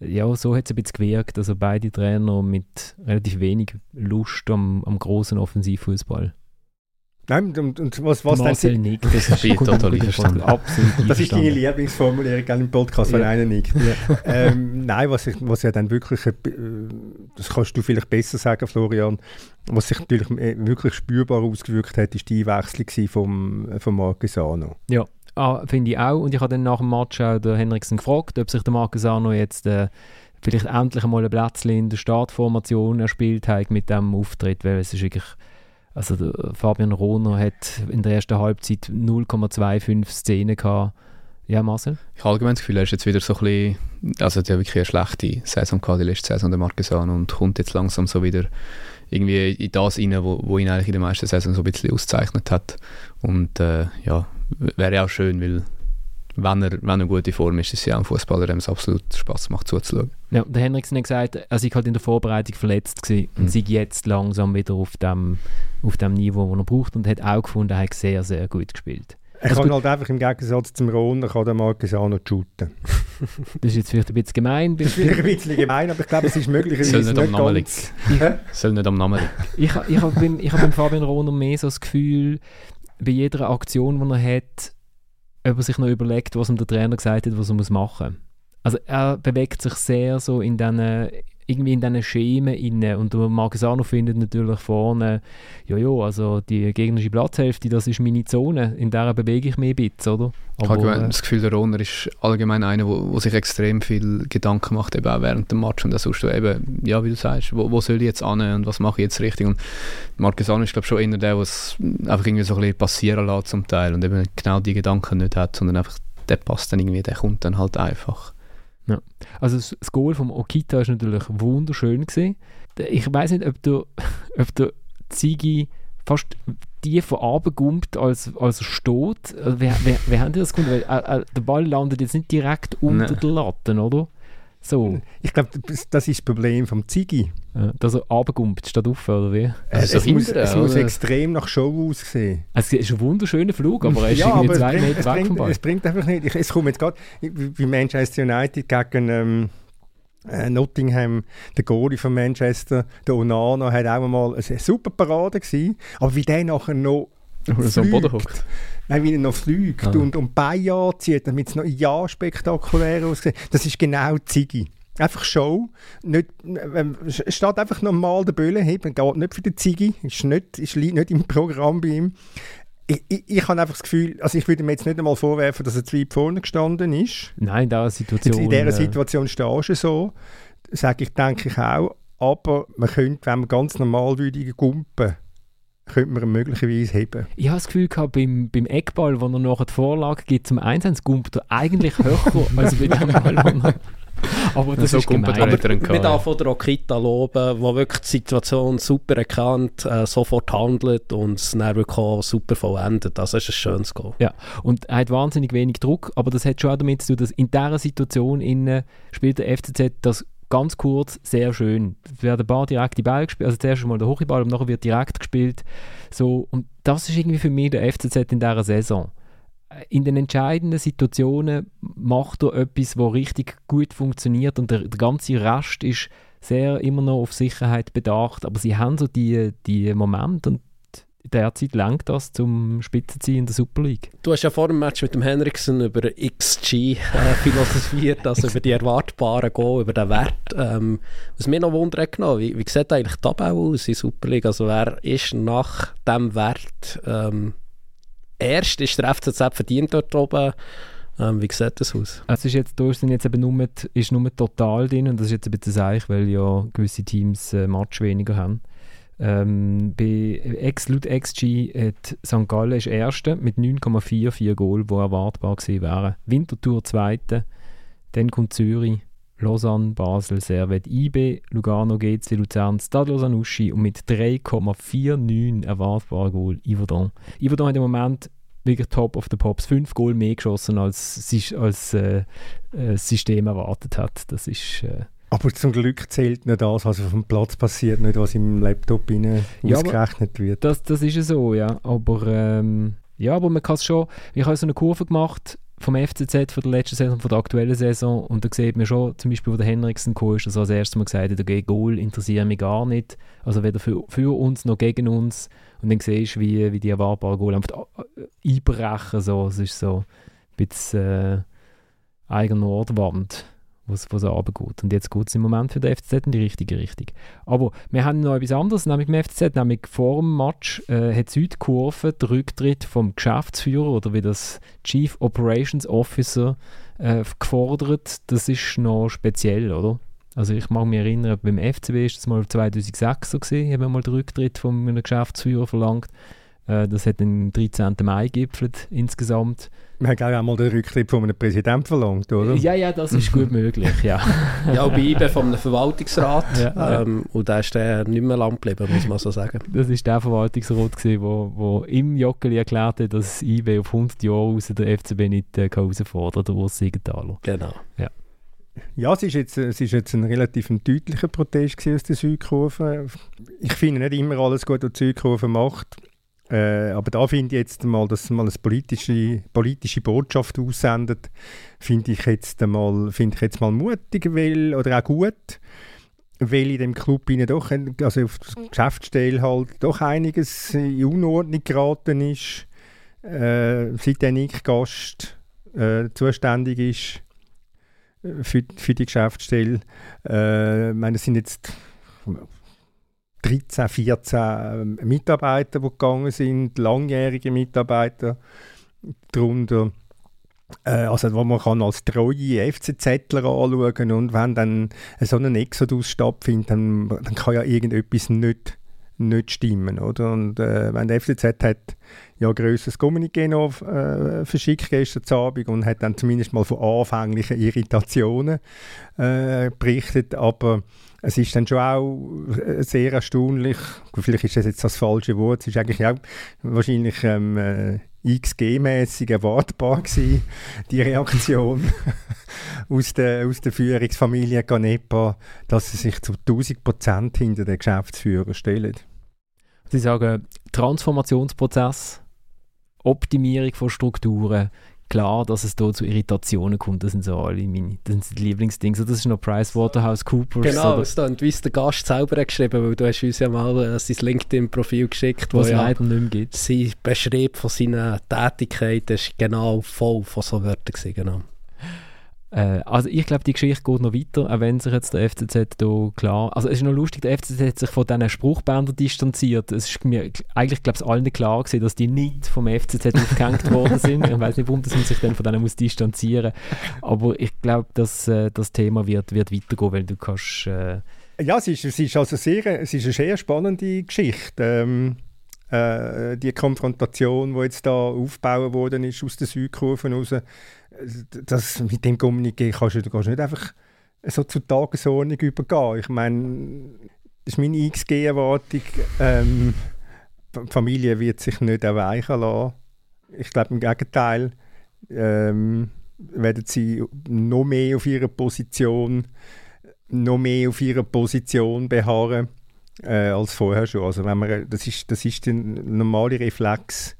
A: ja, so hat es ein bisschen gewirkt. Also beide Trainer mit relativ wenig Lust am, am großen Offensivfußball.
D: Nein, und, und was, was
A: Marcel dann... nickt, das ist
B: total einverstanden.
D: Absolut Das ist deine Lieblingsformulierung im Podcast, wenn ja. einer nickt. Ja. Ähm, nein, was, ich, was ja dann wirklich, äh, das kannst du vielleicht besser sagen, Florian, was sich natürlich äh, wirklich spürbar ausgewirkt hat, ist die Einwechslung vom, vom Marquesano.
A: Ja, ah, finde ich auch. Und ich habe dann nach dem Match auch den Henriksen gefragt, ob sich der Marquesano jetzt äh, vielleicht endlich einmal ein Plätzchen in der Startformation erspielt hat mit diesem Auftritt, weil es ist wirklich... Also Fabian Rohner hat in der ersten Halbzeit 0,25 Szenen gehabt. Ja, Marcel?
B: Ich habe allgemein das Gefühl, er ist jetzt wieder so ein bisschen, also er hat wirklich eine schlechte Saison gehabt, die letzte Saison, der Marquesano, und kommt jetzt langsam so wieder irgendwie in das rein, wo, wo ihn eigentlich in der meisten Saison so ein bisschen auszeichnet hat. Und äh, ja, wäre auch schön, weil wenn er, wenn er gute Form ist, ist es ja auch ein Fußballer, dem es absolut Spaß macht zuzuschauen.
A: Ja, der Henriksen hat gesagt, er sei halt in der Vorbereitung verletzt gewesen mhm. und sei jetzt langsam wieder auf dem, auf dem Niveau, das er braucht und hat auch gefunden, er hat sehr, sehr gut gespielt.
D: Er also kann halt einfach im Gegensatz zum Ron, er kann den Marcus auch noch shooten. *laughs*
A: das ist jetzt vielleicht ein bisschen gemein.
D: Das ist vielleicht ein bisschen gemein, aber ich glaube, es ist möglich.
B: Soll nicht, am Namen liegen. Soll nicht am Namen liegen.
A: Ich, ich habe beim, hab beim Fabian Rohner mehr so das Gefühl, bei jeder Aktion, die er hat, ob er sich noch überlegt, was ihm der Trainer gesagt hat, was er muss machen muss. Also er bewegt sich sehr so in diesen irgendwie in diesen Schemen inne. Und Marquesano findet natürlich vorne, ja, ja, also die gegnerische Platzhälfte, das ist meine Zone, in der bewege ich mich ein bisschen, oder?
B: Aber, ich habe äh, das Gefühl, der Roner ist allgemein einer, der sich extrem viel Gedanken macht, eben auch während dem Match. Und da suchst du eben, ja, wie du sagst, wo, wo soll ich jetzt an und was mache ich jetzt richtig? Und Marquesano ist, glaube ich, schon einer der, der es einfach irgendwie so ein bisschen passieren lässt zum Teil und eben genau die Gedanken nicht hat, sondern einfach, der passt dann irgendwie, der kommt dann halt einfach.
A: Ja. Also das Goal vom Okita ist natürlich wunderschön gewesen. Ich weiß nicht, ob der, *laughs* ob der Zigi fast tiefer runtergumpt, als, als er steht. Also, wer, wer, wer haben das gefunden? Weil, äh, äh, der Ball landet jetzt nicht direkt unter nee. der Latte, oder? So.
D: Ich glaube, das ist das Problem vom Ziggy.
A: Ja, dass er runtergumpt statt auf, oder wie?
D: Also es, muss, es muss, extrem nach Show aussehen.
A: Es ist ein wunderschöner Flug, aber er ist ja, irgendwie zwei Meter weg
D: bringt,
A: vom Ball.
D: Es bringt einfach nicht. Ich, es kommt jetzt gerade wie Manchester United gegen ähm, äh, Nottingham, der Goalie von Manchester, der Onana, hat auch mal eine super Parade gewesen, aber wie der nachher noch
A: oder so am Boden hockt.
D: Nein, wie er noch fliegt ah. und, und Beine anzieht, damit es noch ja spektakulär aussieht. Das ist genau Ziggy. Einfach Show. Nicht, äh, steht einfach normal der Böllen heben, geht nicht für den Ziggy, ist nicht, ist nicht im Programm bei ihm. Ich, ich, ich habe einfach das Gefühl, also ich würde mir jetzt nicht einmal vorwerfen, dass er zu weit vorne gestanden ist.
A: Nein, in dieser Situation.
D: Jetzt in dieser Situation stehst du so, sage ich, denke ich auch. Aber man könnte, wenn man ganz normal würde gumpen, könnte man möglicherweise heben.
A: Ich habe das Gefühl gehabt, beim, beim Eckball, wo er nachher die Vorlage gibt zum Einsatz, gumpt er eigentlich höher *laughs* als bei dem Ball, *laughs* aber das so ist gemein. Aber
C: wir von der Okita loben, wo wirklich die Situation super erkannt, äh, sofort handelt und es dann wirklich auch super vollendet. Das ist ein schönes Goal.
A: Ja, und er hat wahnsinnig wenig Druck, aber das hat schon auch damit zu tun, dass in dieser Situation innen spielt der FCZ das ganz kurz, sehr schön. Es werden ein paar direkte Bälle gespielt, also zuerst mal der Hochball und nachher wird direkt gespielt. So, und das ist irgendwie für mich der FCZ in dieser Saison. In den entscheidenden Situationen macht er etwas, was richtig gut funktioniert und der, der ganze Rest ist sehr immer noch auf Sicherheit bedacht, aber sie haben so die, die Momente und derzeit lenkt das zum Spitzenziehen in der Super League.
C: Du hast ja vor dem Match mit dem Henriksen über XG äh, *laughs* philosophiert, also über die erwartbaren Goal, über den Wert. Ähm, was mir noch wundert, genau, wie, wie sieht eigentlich die Tabelle aus in der Super League? Also wer ist nach dem Wert ähm, erst, ist der FCZ verdient dort oben? Ähm, wie sieht das aus?
A: Es ist jetzt, da sind jetzt eben nur, ist nur total drin und das ist jetzt ein bisschen Eich, weil ja gewisse Teams äh, Match weniger haben. Ähm, bei X, laut XG hat St. Gallen ist Erster mit 9,44 Goal, die erwartbar gewesen wären. Winterthur Zweite, dann kommt Zürich, Lausanne, Basel, Servet, IB, Lugano, GC, Luzern, Stade Lausanne, Uschi und mit 3,49 erwartbaren Goal Yverdon. Yverdon hat im Moment wirklich top of the pops. Fünf Goal mehr geschossen, als, als äh, äh, System erwartet hat. Das ist... Äh,
D: aber zum Glück zählt nicht das, was auf dem Platz passiert, nicht was im Laptop rein ja, ausgerechnet wird.
A: Das, das ist so, ja. Aber, ähm, ja, aber man kann es schon. Ich habe so eine Kurve gemacht vom FCZ von der letzten Saison, von der aktuellen Saison und da sieht man schon, zum Beispiel, wo der Henriksen kam, ist, dass er als erstes Mal gesagt hat, okay, Goal interessiert mich gar nicht. Also weder für, für uns noch gegen uns. Und dann siehst du, wie, wie die erwartbaren Goal einfach einbrechen. So. Es ist so ein bisschen äh, eigene Nordwand was, was runtergeht. Und jetzt geht es im Moment für den FCZ in die richtige Richtung. Aber wir haben noch etwas anderes, nämlich im FCZ, nämlich vor dem Match äh, hat Südkurve den Rücktritt vom Geschäftsführer oder wie das Chief Operations Officer äh, gefordert. Das ist noch speziell, oder? Also ich mag mich erinnern, beim FCB ist das mal 2006 so gesehen, haben wir mal den Rücktritt von einem Geschäftsführer verlangt. Äh, das hat am 13. Mai gipfelt insgesamt.
D: Wir haben auch mal den Rücktritt von einem Präsidenten verlangt, oder?
A: Ja, ja, das ist gut möglich, ja. *laughs*
C: ja, bei IBE von einem Verwaltungsrat. Ja, ähm, und da ist der nicht mehr lang geblieben, muss man so sagen.
A: Das war der Verwaltungsrat, der wo, wo im Joggeli erklärt hat, dass IBE auf 100 Jahre aus der FCB nicht äh, herausfordern kann, der Urs Siegenthaler.
C: Genau.
A: Ja.
D: Ja, es ist, jetzt, es ist jetzt ein relativ deutlicher Protest aus der Südkurve. Ich finde nicht immer alles gut, was die Südkurve macht. Äh, aber da finde ich jetzt mal, dass mal eine politische, politische Botschaft aussendet, finde ich jetzt mal, finde ich jetzt mal mutig, weil, oder auch gut, weil in dem Club doch, also auf der Geschäftsstelle halt doch einiges in Unordnung geraten ist, äh, seit der Nick Gast äh, zuständig ist für, für die Geschäftsstelle. Äh, ich meine, es sind jetzt 13, 14 ähm, Mitarbeiter, die gegangen sind, langjährige Mitarbeiter darunter. Äh, also wo man kann als treue FCZler anschauen und wenn dann so ein Exodus stattfindet, dann, dann kann ja irgendetwas nicht, nicht stimmen. Oder? Und äh, wenn der FCZ hat ja grösseres Kommuniqué noch äh, verschickt gestern Abend und hat dann zumindest mal von anfänglichen Irritationen äh, berichtet, aber es ist dann schon auch äh, sehr erstaunlich, vielleicht ist das jetzt das falsche Wort, es ist eigentlich auch wahrscheinlich ähm, äh, XG-mäßig erwartbar gewesen, die Reaktion *laughs* aus der, aus der Führungsfamilie Ganepa, dass sie sich zu 1000 Prozent hinter den Geschäftsführer stellen.
A: Sie sagen Transformationsprozess, Optimierung von Strukturen, klar, dass es da zu Irritationen kommt. Das sind so alle meine das sind die Lieblingsdinge. So, das ist noch PricewaterhouseCoopers.
C: Genau, oder? das dann, wie es der Gast selber hat geschrieben weil du hast uns ja mal äh, sein LinkedIn-Profil geschickt,
A: wo es
C: ja
A: leider nicht mehr gibt.
C: Sein Beschrieb von seiner Tätigkeit ist genau voll von so Wörtern gewesen, genau.
A: Äh, also ich glaube, die Geschichte geht noch weiter, auch wenn sich jetzt der FCZ da klar... Also es ist noch lustig, der FCZ hat sich von diesen Spruchbändern distanziert. Es ist mir eigentlich, glaube ich, allen klar gewesen, dass die nicht vom FCZ aufgehängt worden sind. Ich weiß nicht, warum dass man sich dann von denen muss distanzieren Aber ich glaube, dass äh, das Thema wird, wird weitergehen, weil du kannst... Äh
D: ja, es ist, es ist also sehr, es ist eine sehr spannende Geschichte. Ähm äh, die Konfrontation, die jetzt da aufgebaut worden ist aus der Südkurve raus, das, mit dem Kommuniqué kannst du, du nicht einfach so zur Tagesordnung übergehen. Ich meine, das ist meine XG-Erwartung. Ähm, die Familie wird sich nicht erweichen lassen. Ich glaube im Gegenteil, ähm, werden sie noch mehr auf ihrer Position, noch mehr auf ihrer Position beharren äh, als vorher schon. Also wenn man, das ist, das ist der normale Reflex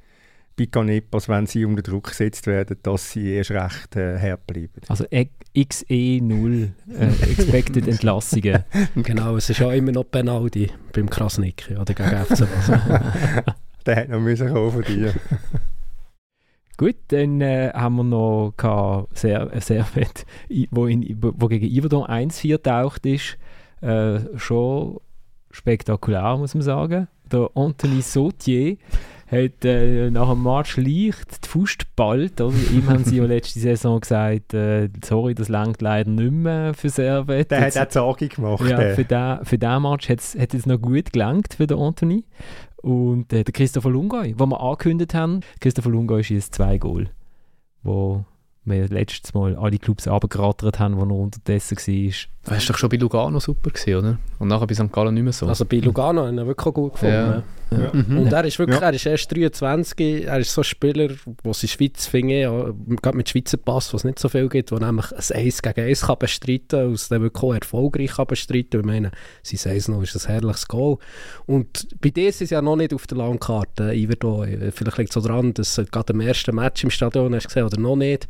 D: bei Canepas, wenn sie unter Druck gesetzt werden, dass sie erst recht äh, herbleiben.
A: Also XE0 äh, Expected *laughs* Entlassungen.
C: genau, es ist ja immer noch Penalty beim Krasnick oder gegen FC *laughs*
D: Der hat noch müssen kommen von dir. *laughs*
A: Gut, dann äh, haben wir noch sehr, sehr fett, wo, in, wo gegen Iverdon 1-4 taucht ist. Äh, schon spektakulär, muss man sagen. Der Anthony Sautier hat äh, nach dem Match leicht die Faust ballt. Oder? Ihm haben sie ja *laughs* letzte Saison gesagt, äh, sorry, das langt leider nicht mehr für Servet.
D: Der hat auch Zagi gemacht.
A: Ja, für den, für den Match hat es noch gut gelangt für den Anthony. Und äh, der Christopher Lungoy, den wir angekündigt haben, Christopher Lungoy schießt zwei Goal, wo wir letztes Mal alle Clubs abgerattert haben, wo er unterdessen war.
B: Das war doch schon bei Lugano super, gewesen, oder? Und nachher bei St. Gallen nicht mehr so.
C: Also bei Lugano hat er wirklich gut gefunden. Ja. Ja. Mhm. Und er ist wirklich, ja. er ist erst 23, er ist so ein Spieler, der in Schweiz finde, ja, gerade mit Schweizer Pass, wo es nicht so viel gibt, der nämlich ein 1 gegen 1 kann bestreiten kann, und der wirklich auch erfolgreich kann bestreiten. Ich meine, sein 1 noch ist ein herrliches Goal. Und bei dir ist es ja noch nicht auf der Landkarte, Iverdo. Vielleicht liegt es so daran, dass gerade im ersten Match im Stadion hast gesehen oder noch nicht.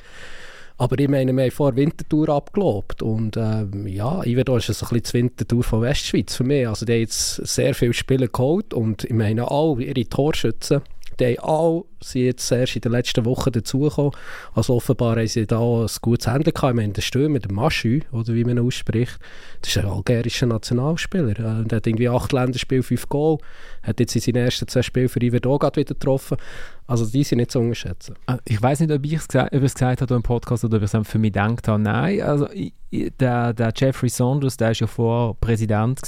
C: Aber ich meine, wir haben vor Wintertour abgelobt und ähm, ja, Iverdo ist ein bisschen die Wintertour von Westschweiz für mich. Also die haben jetzt sehr viele Spieler geholt und ich meine auch ihre Torschützen die alle sind jetzt erst in den letzten Wochen dazugekommen. Also offenbar haben sie da ein gutes Handy gehabt. Ich meine, der Stürmer, der Maschü, oder wie man ausspricht, das ist ein algerischer Nationalspieler. Er hat irgendwie acht Länderspiele, fünf Goal. Hat jetzt in seinen ersten zwei Spielen für Iverdog wieder getroffen. Also die sind nicht zu unterschätzen.
A: Ah, ich weiß nicht, ob ich es gesagt, gesagt habe im Podcast oder ob ich es für mich gedacht habe. Nein, also der, der Jeffrey Saunders, der ist ja vorher Präsident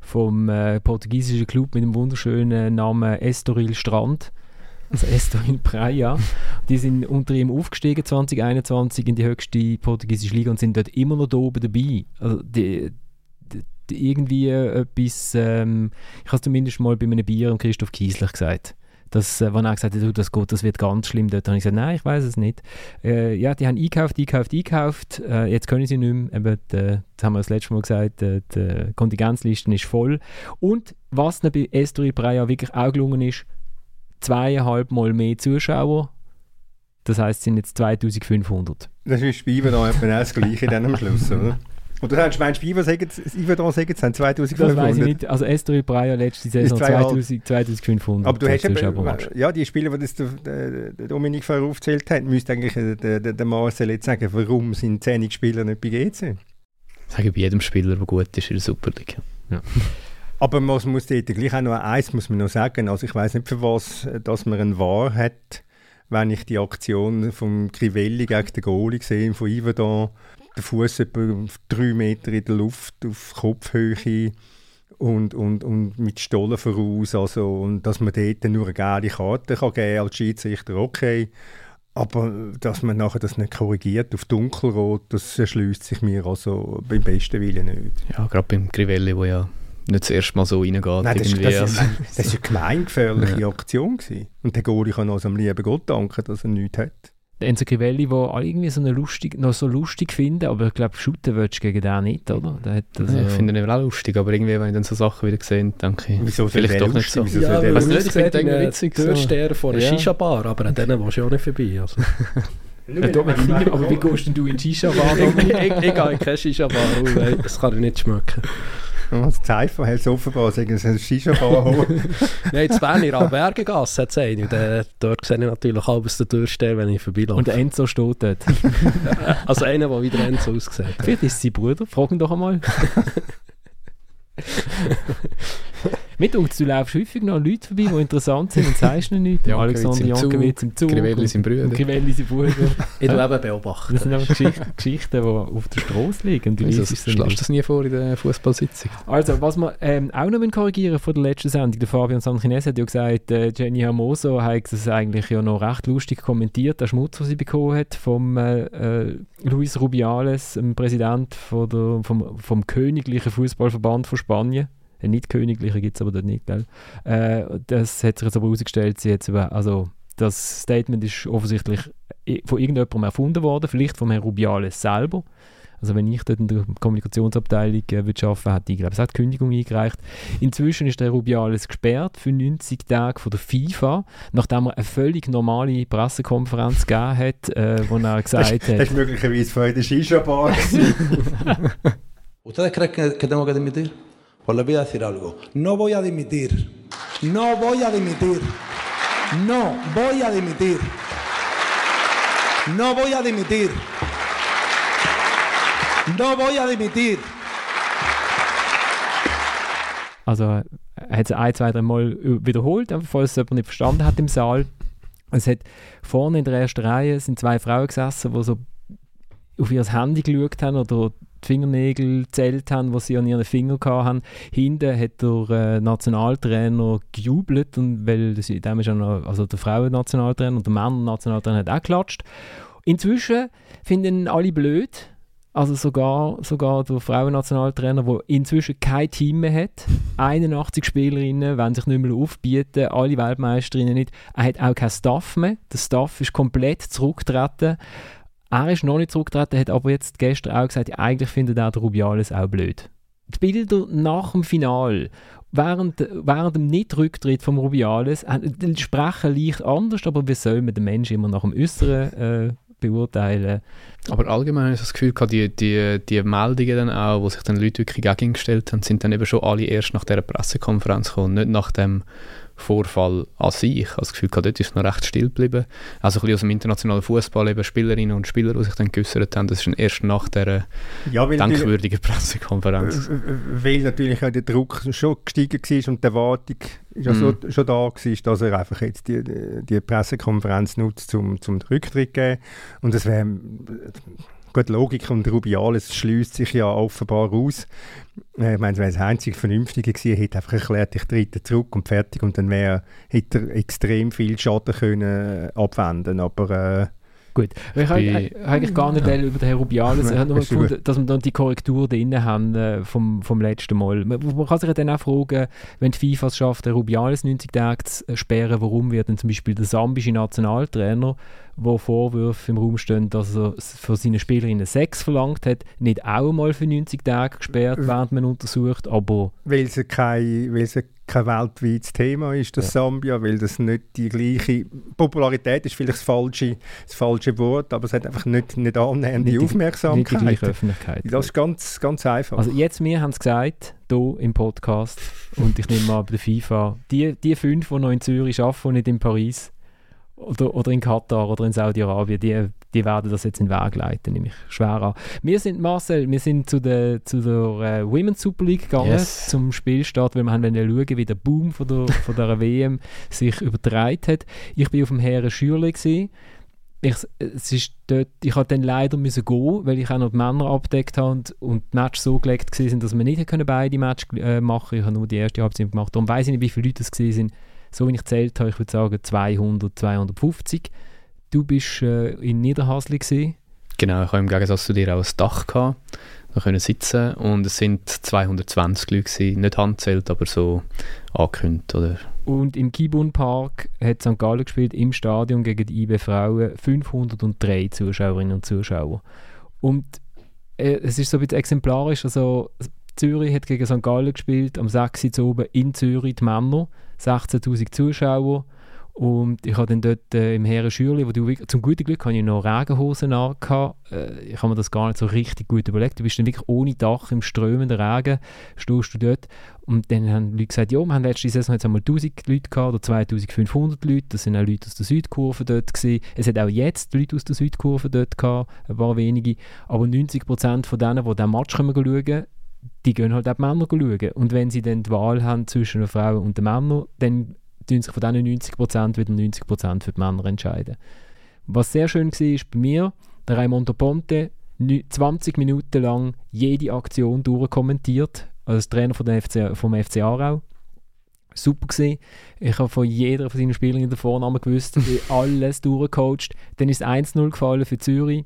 A: vom äh, portugiesischen Club mit dem wunderschönen Namen Estoril Strand. Also *laughs* Estoril Praia. Die sind unter ihm aufgestiegen 2021 in die höchste portugiesische Liga und sind dort immer noch da oben dabei. Also die, irgendwie etwas, ähm, ich habe es zumindest mal bei einem Bier Christoph Kieslich gesagt dass, äh, wenn er gesagt hat, das geht, das wird ganz schlimm, dort habe ich gesagt, nein, ich weiß es nicht. Äh, ja, die haben eingekauft, eingekauft, eingekauft, äh, jetzt können sie nicht mehr, Eben, die, das haben wir das letzte Mal gesagt, die, die Kontingenzliste ist voll. Und was dann bei Estoril Breia wirklich auch gelungen ist, zweieinhalb Mal mehr Zuschauer, das heisst, es sind jetzt 2500.
D: Das ist bei Ivan etwa das Gleiche dann am Schluss, oder? Und du meinst, meinst Ivo sagen, Iverdon sagen, es sind 2500?
A: Das weiß ich nicht. Also Estoril Breyer letzte Saison 2000, 2500.
D: Aber du hast eben, ja, die Spieler, die das der, der Dominik vorher aufgezählt hat, müsste eigentlich der, der, der Marcel jetzt sagen, warum sind 10 Spieler nicht bei GC? Ich
B: sage bei jedem Spieler, der gut ist in der Superliga. Ja. *laughs*
D: Aber man muss dort gleich auch noch eins muss man noch sagen. Also ich weiß nicht, für was dass man einen Wahr hat, wenn ich die Aktion von Crivelli gegen den Goalie sehe, von Iverdon, der Fuß etwa drei Meter in der Luft auf Kopfhöhe und, und, und mit Stollen voraus. Also, und dass man dort nur eine gelbe Karte kann geben als Schiedsrichter, okay. Aber dass man nachher das nicht korrigiert auf dunkelrot, das erschließt sich mir also beim besten Willen nicht.
B: Ja, gerade beim Crivelli, wo ja nicht das erste Mal so reingeht.
D: Nein, das, das, ist, das ist eine gemeingefährliche ja. Aktion gewesen. Und der Goalie kann auch am lieben Gott danken, dass er nichts hat.
A: Der Enzo Crivelli, den alle irgendwie so lustig, noch so lustig finden, aber ich glaube, shooten willst du gegen den nicht, oder? Der
B: also ja, ich finde ihn auch lustig, aber irgendwie, wenn ich dann so Sachen wieder sehe, denke ich, wieso vielleicht doch nicht so.
C: Wieso ja, weil nicht, ich finde irgendwie witzig. Türsteher so. vor einer ja. Shisha-Bar, aber an denen willst du auch nicht vorbei. Also.
A: ja, aber wie gehst denn du in Shisha-Bar? *laughs*
C: ich, gehe in keine Shisha-Bar, das kann ich nicht schmecken.
D: Zeichen hat es offenbar sagen, es ist ein Shisha-Bar
C: Nein, jetzt Bern in Albergengasse hat es einen. Und, äh, dort sehe ich natürlich alles der Tür stehen, wenn ich vorbeilaufe.
A: Und der Enzo steht dort. *laughs*
C: also einer, der wieder Enzo aussieht.
A: Vielleicht ist es sein Bruder, frag ihn doch einmal. *laughs* Mit uns, du läufst häufig noch Leute vorbei, die interessant sind und sagst ihnen nichts.
B: Alexander Jankowitz im Zug. Crivelli sind Brüder.
A: Crivelli sind Brüder. *laughs*
C: ich eben beobachten.
A: Das sind aber Geschichten, Geschichten, die auf der Straße liegen. Du
B: Wieso schlägst du das nie vor in der Fußballsitzung?
A: Also, was wir ähm, auch noch korrigieren von der letzten Sendung, der Fabian Sanchines hat ja gesagt, äh, Jenny Hermoso hat es eigentlich ja noch recht lustig kommentiert, der Schmutz, den sie bekommen hat vom äh, äh, Luis Rubiales, dem Präsident von der, vom, vom Königlichen Fußballverband von Spanien ein nicht königliche gibt es aber dort nicht, gell? Äh, das hat sich jetzt aber herausgestellt, sie jetzt über, also das Statement ist offensichtlich von irgendjemandem erfunden worden, vielleicht vom Herrn Rubiales selber. Also wenn ich dort in der Kommunikationsabteilung äh, würde arbeiten, hätte ich glaube ich Kündigung eingereicht. Inzwischen ist der Rubiales gesperrt für 90 Tage von der FIFA, nachdem er eine völlig normale Pressekonferenz gegeben hat, äh, wo er *laughs* gesagt hat...
D: Das ist möglicherweise vorher der Shisha-Bar
I: ¿Ustedes creen que, que tengo que dimitir? Pues les voy a decir algo. No voy a dimitir. No voy a dimitir. No voy a dimitir. No voy a dimitir. No voy a dimitir.
A: Also er hat es ein, zwei, drei Mal wiederholt, falls es jemand nicht verstanden hat im Saal. Es hat vorne in der ersten Reihe sind zwei Frauen gesessen, die so auf ihr Handy geschaut haben oder Fingernägel gezählt haben, was sie an ihren Fingern hatten. Hinten hat der äh, Nationaltrainer gejubelt, und weil das, dem ist noch, also der Frauen-Nationaltrainer und der Männer-Nationaltrainer hat auch geklatscht. Inzwischen finden alle blöd, also sogar, sogar der Frauennationaltrainer, der inzwischen kein Team mehr hat. *laughs* 81 Spielerinnen wollen sich nicht mehr aufbieten, alle Weltmeisterinnen nicht. Er hat auch keinen Staff mehr. Der Staff ist komplett zurückgetreten. Er ist noch nicht zurückgetreten, hat aber jetzt gestern auch gesagt, eigentlich findet er Rubiales auch blöd. Die Bilder nach dem Final, während, während dem Nicht-Rücktritt vom Rubiales, sprechen leicht anders, aber wie soll man den Menschen immer nach dem Äußeren äh, beurteilen?
B: Aber allgemein habe ich das Gefühl, die, die, die Meldungen dann auch, wo sich dann Leute wirklich gegengestellt haben, sind dann eben schon alle erst nach dieser Pressekonferenz gekommen, nicht nach dem Vorfall an sich. Ich habe das Gefühl, dort ist es noch recht still geblieben. Also ein bisschen aus dem internationalen Fußball, eben Spielerinnen und Spieler, die sich dann geäußert haben, das ist erst nach dieser ja, denkwürdigen Pressekonferenz.
D: Weil natürlich auch der Druck schon gestiegen war und die Erwartung ja mm. so, mhm. schon da war, dass er einfach jetzt die, die Pressekonferenz nutzt, um zum Rücktritt zu geben. Und das wäre Gut, Logik und Rubiales schließt sich ja offenbar aus. Äh, ich meine, wenn es einzig Vernünftige gewesen hätte einfach erklärt, ich trete zurück und fertig und dann wäre, hätte er extrem viel Schaden können abwenden Aber äh,
A: Gut, ich habe eigentlich gar nicht ja. über den Herrn Rubiales, ich habe nur gefunden, dass wir dann die Korrektur drin haben äh, vom, vom letzten Mal. Man, man, kann sich dann auch fragen, wenn die FIFA es schafft, den Rubiales 90 Tage zu sperren, warum wird dann zum Beispiel der sambische Nationaltrainer wo Vorwürfe im Raum stehen, dass er für seine Spielerinnen Sex verlangt hat, nicht auch mal für 90 Tage gesperrt, während man untersucht, aber...
D: Weil sie keine, weil sie kein weltweites Thema ist, das ja. Sambia, weil das nicht die gleiche Popularität ist vielleicht das falsche, das falsche Wort, aber es hat einfach nicht, nicht annähernd die Aufmerksamkeit. Nicht die
A: gleiche Öffentlichkeit.
D: Das ist ganz, ganz einfach.
A: Also jetzt, wir haben es gesagt, hier im Podcast und ich nehme mal bei der FIFA, die, die fünf, die noch in Zürich arbeiten und nicht in Paris oder, oder in Katar oder in Saudi-Arabien, die die werden das jetzt in den Weg leiten, nehme ich schwer an. Wir sind, Marcel, wir sind zu der, zu der äh, Women's Super League gegangen, yes. zum Spielstart, weil wir haben schauen, wie der Boom von der, von der *laughs* WM sich übertragen hat. Ich war auf dem Herren Schürle. Ich, es ist dort, ich musste dann leider müssen gehen, weil ich auch noch die Männer abdeckt habe und, und die Matches so gelegt waren, dass wir nicht können beide Matches äh, machen konnten. Ich habe nur die erste Halbzeit gemacht. Darum weiß ich nicht, wie viele Leute es waren. So wie ich zählt habe, ich würde sagen 200, 250. Du bist äh, in Niederhasli gesehen.
B: Genau, ich habe im Gegensatz zu dir auch ein Dach gehabt. Da können sitzen und es sind 220 Leute gewesen, nicht handzählt, aber so angekündigt, oder?
A: Und im Kibun Park hat St. Gallen gespielt im Stadion gegen die IB Frauen 503 Zuschauerinnen und Zuschauer. Und äh, es ist so ein bisschen exemplarisch, also Zürich hat gegen St. Gallen gespielt, am 6. oben in Zürich die Männer, 16'000 Zuschauer und ich habe dann dort äh, im Herren Schürli, wo du zum guten Glück hatte ich noch Regenhosen an. Äh, ich habe mir das gar nicht so richtig gut überlegt. Du bist dann wirklich ohne Dach im strömenden Regen, stehst du dort. Und dann haben Leute gesagt, ja, wir haben letzte Saison jetzt einmal 1000 Leute gehabt oder 2500 Leute. Das sind auch Leute aus der Südkurve dort gewesen. Es hat auch jetzt Leute aus der Südkurve dort gehabt, ein paar wenige. Aber 90% von denen, die diesen Match schauen können, die gehen halt auch die Männer schauen. Und wenn sie dann die Wahl haben zwischen den Frauen und den Männern, dann tun sich von diesen 90% wieder 90% für die Männer entscheiden. Was sehr schön war, ist bei mir, der Raimondo Ponte 20 Minuten lang jede Aktion durchkommentiert, als Trainer von der FC, vom FC Aarau. Super gesehen. Ich habe von jeder von seinen Spielern den Vornamen gewusst, *laughs* alles durchgecoacht. Dann ist 1-0 gefallen für Zürich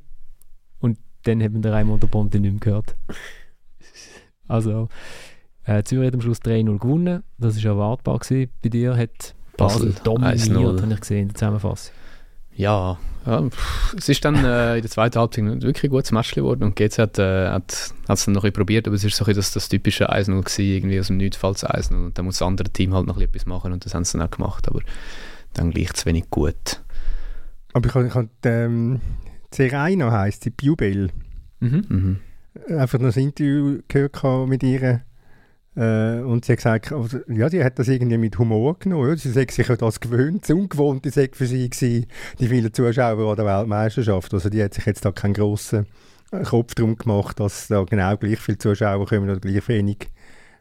A: und dann haben wir Raimondo Ponte nicht mehr gehört. Also, äh, Zürich hat am Schluss 3-0 gewonnen. Das war erwartbar. Gewesen. Bei dir hat Basel, dominiert, habe ich gesehen in der Zusammenfassung.
B: Ja, ja es ist dann äh, in der zweiten Halbzeit wirklich ein gutes Match geworden und GC hat es äh, hat, dann noch ein probiert, aber es ist so ein das, das typische 1-0 gewesen, irgendwie aus dem Nichts falls 1-0 und dann muss das andere Team halt noch etwas machen und das haben sie dann auch gemacht, aber dann gleich zu wenig gut.
D: Aber ich habe, habe ähm, Serena heisst, die Biubel. Mhm. Mhm. Einfach noch ein Interview gehört mit ihr äh, und sie hat gesagt, also, ja, sie hat das irgendwie mit Humor genommen. Ja. Sie sagt sich ja das gewöhnt, das Ungewohnte sei für sie gewesen, die vielen Zuschauer an der Weltmeisterschaft. Also die hat sich jetzt da keinen grossen Kopf drum gemacht, dass da genau gleich viele Zuschauer kommen oder gleich wenig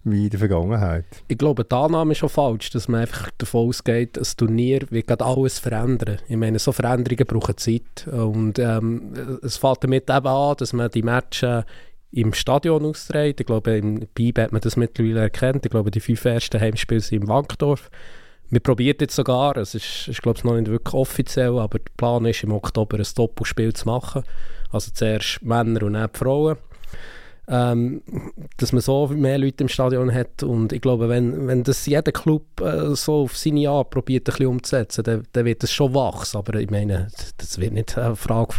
D: wie in der Vergangenheit.
C: Ich glaube, die Annahme ist schon falsch, dass man einfach davon ausgeht, dass Turnier wird gerade alles verändern. Ich meine, so Veränderungen brauchen Zeit und ähm, es fällt damit eben an, dass man die Matches im Stadion austragen. Ich glaube, im BIB hat man das mittlerweile erkannt. Ich glaube, die fünf ersten Heimspiele sind im Wankdorf. Wir probieren jetzt sogar, es ist, ist glaube ich noch nicht wirklich offiziell, aber der Plan ist, im Oktober ein Doppelspiel zu machen. Also zuerst Männer und dann Frauen. Ähm, dass man so mehr Leute im Stadion hat und ich glaube, wenn, wenn das jeder Club äh, so auf seine Art probiert, ein bisschen umzusetzen, dann, dann wird es schon wachsen, aber ich meine, das wird nicht eine Frage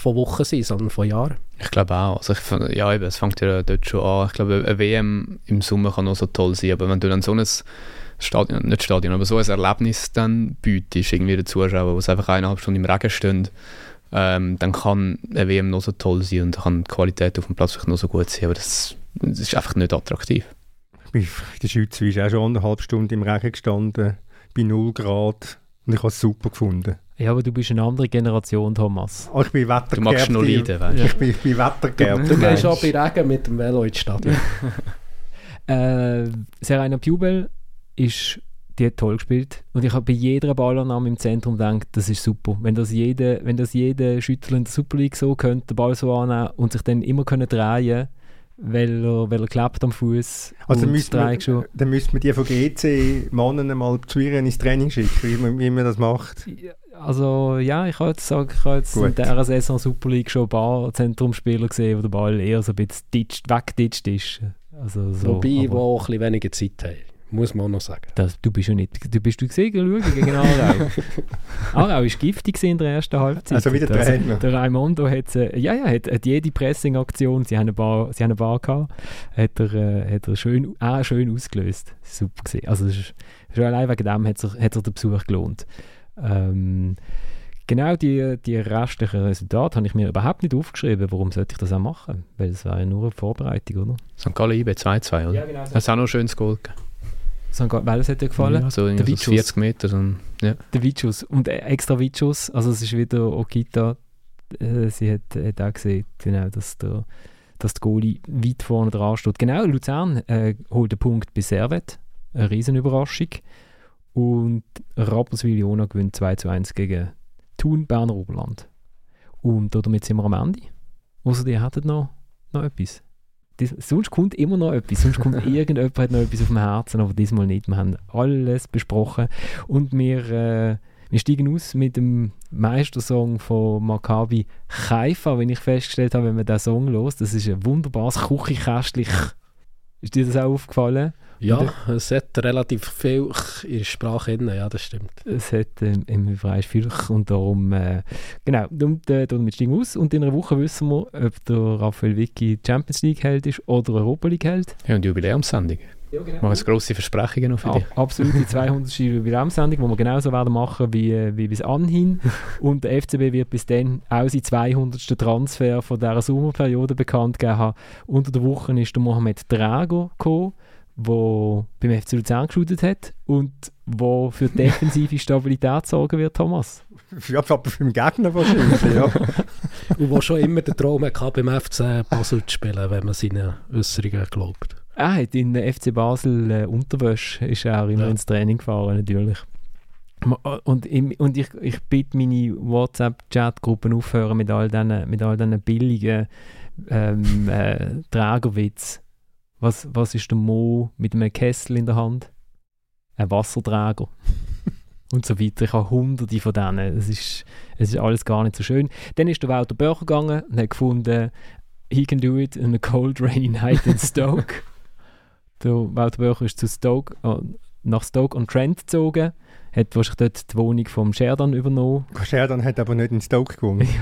C: von Wochen sein, sondern von Jahren.
B: Ich glaube auch. Also ich, ja, eben, es fängt ja dort schon an. Ich glaube, eine WM im Sommer kann auch so toll sein, aber wenn du dann so ein Stadion, nicht Stadion, aber so ein Erlebnis dann bietest, irgendwie den Zuschauern, wo sie einfach eineinhalb Stunden im Regen stehen, ähm, dann kann eine WM noch so toll sein und kann die Qualität auf dem Platz vielleicht noch so gut sein, aber das, das ist einfach nicht attraktiv.
D: In der Schweiz bist auch schon eineinhalb Stunden im Regen gestanden, bei 0 Grad und ich habe es super gefunden.
A: Ja, aber du bist eine andere Generation, Thomas.
D: Oh, ich bin Wettergerbt.
B: Du magst nur leiden, weißt
D: du? Ich bin, ich bin Wettergerbt.
C: Du, du gehst auch bei Regen mit dem Velo ins Stadion. *laughs*
A: äh, Serena Pubel ist die hat toll gespielt. Und ich habe bei jeder Ballannahme im Zentrum gedacht, das ist super. Wenn das jeder, wenn das jeder Schüttler in der Super League so könnte, den Ball so annehmen und sich dann immer können drehen weil er, weil er klebt am Fuß.
D: Also dann müsste, man, dann müsste man die von GC Mannen mal zu ihr ins Training schicken, wie man, wie man das macht.
A: Also ja, ich habe jetzt, sagen, ich habe jetzt in dieser Saison Super League schon ein paar Zentrumspieler gesehen, wo der Ball eher so ein bisschen weggeditscht ist. Also so,
C: Wobei, die auch ein bisschen weniger Zeit haben muss man auch noch sagen.
A: Das, du bist ja nicht, du bist du gesehen, schauen gegen Aarau. *laughs* Aarau war giftig in der ersten Halbzeit.
D: Also wieder der Trainer.
A: Der Raimondo hat, äh, ja, ja, hat, hat jede Pressing-Aktion, sie haben eine Bar, sie haben eine Bar gehabt, hat er, äh, hat er schön, auch schön ausgelöst. Super gesehen. Also schon allein wegen dem hat sich, hat sich der Besuch gelohnt. Ähm, genau die, die restlichen Resultate habe ich mir überhaupt nicht aufgeschrieben. Warum sollte ich das auch machen? Weil es war ja nur eine Vorbereitung, oder?
B: St. Gallen IB 2-2, oder?
A: Ja, genau.
B: Das ist auch noch ein schönes Goal gegeben.
A: St. Gallen, welches hat dir gefallen?
B: Ja, so
A: Der
B: so 40 Meter. So ein, ja.
A: Der Vitschuss. Und äh, extra Vitschuss. Also es ist wieder Okita. Äh, sie hat, hat auch gesehen, genau, dass der, dass der Goalie weit vorne dran steht. Genau, Luzern äh, holt den Punkt bei Servet. Eine Riesenüberraschung. Und Rapperswil-Jona gewinnt 2 zu 1 gegen Thun, Berner Oberland. Und damit sind wir am Ende. Außer ihr hättet noch, noch etwas. Das, sonst kommt immer noch etwas. Sonst kommt *laughs* irgendjemand hat noch etwas auf dem Herzen, aber diesmal nicht. Wir haben alles besprochen. Und wir, äh, wir steigen aus mit dem Meistersong von Maccabi Haifa, wenn ich festgestellt habe, wenn man diesen Song los, das ist ein wunderbares Küchenkästchen. Ist dir das auch aufgefallen?
C: Ja, es hat relativ viel in der Sprache drin, ja, das stimmt.
A: Es hat ähm, im Bereich viel und darum, äh, genau, und, äh, damit steigen wir aus und in einer Woche wissen wir, ob der Raphael Vicky Champions League Held ist oder Europa League Held.
B: ja, und Jubiläumssendung.
A: Ja, genau.
B: Machen grosse Versprechungen noch für dich.
A: Ab, absolut die 200. Jubiläumssendung, die wir genauso werden machen wie, äh, wie bis anhin. Und der FCB wird bis dann auch seinen 200. Transfer von dieser Sommerperiode bekannt gegeben haben. Unter der Woche ist der Mohamed Drago gekommen, der beim FC Luzern geschaut hat und wo für defensive *laughs* Stabilität sorgen wird, Thomas.
D: Ja, aber für den Gegner wahrscheinlich, ja. *laughs*
C: Und wo schon immer den Traum hatte, beim FC Basel zu spielen, wenn man seinen Äußerungen glaubt.
A: Er hat in der FC Basel äh, Unterwäsche, ist er auch immer
C: Ja.
A: ins Training gefahren, natürlich. Ma- Und, und ich, ich bitte meine WhatsApp-Chat-Gruppen aufhören mit all diesen, mit all diesen billigen ähm, äh, Trägerwitz. Was, was ist der Mo mit einem Kessel in der Hand? Ein Wasserträger. *laughs* und so weiter. Ich habe hunderte von denen. Es ist, es ist alles gar nicht so schön. Dann ist der Walter Börcher gegangen und hat gefunden, he can do it in a cold rainy night in Stoke. *laughs* der Walter Börcher ist zu Stoke, äh, nach Stoke on Trent gezogen, hat wahrscheinlich dort die Wohnung vom Sheridan übernommen.
D: Sheridan hat aber nicht in Stoke gewonnen. *laughs*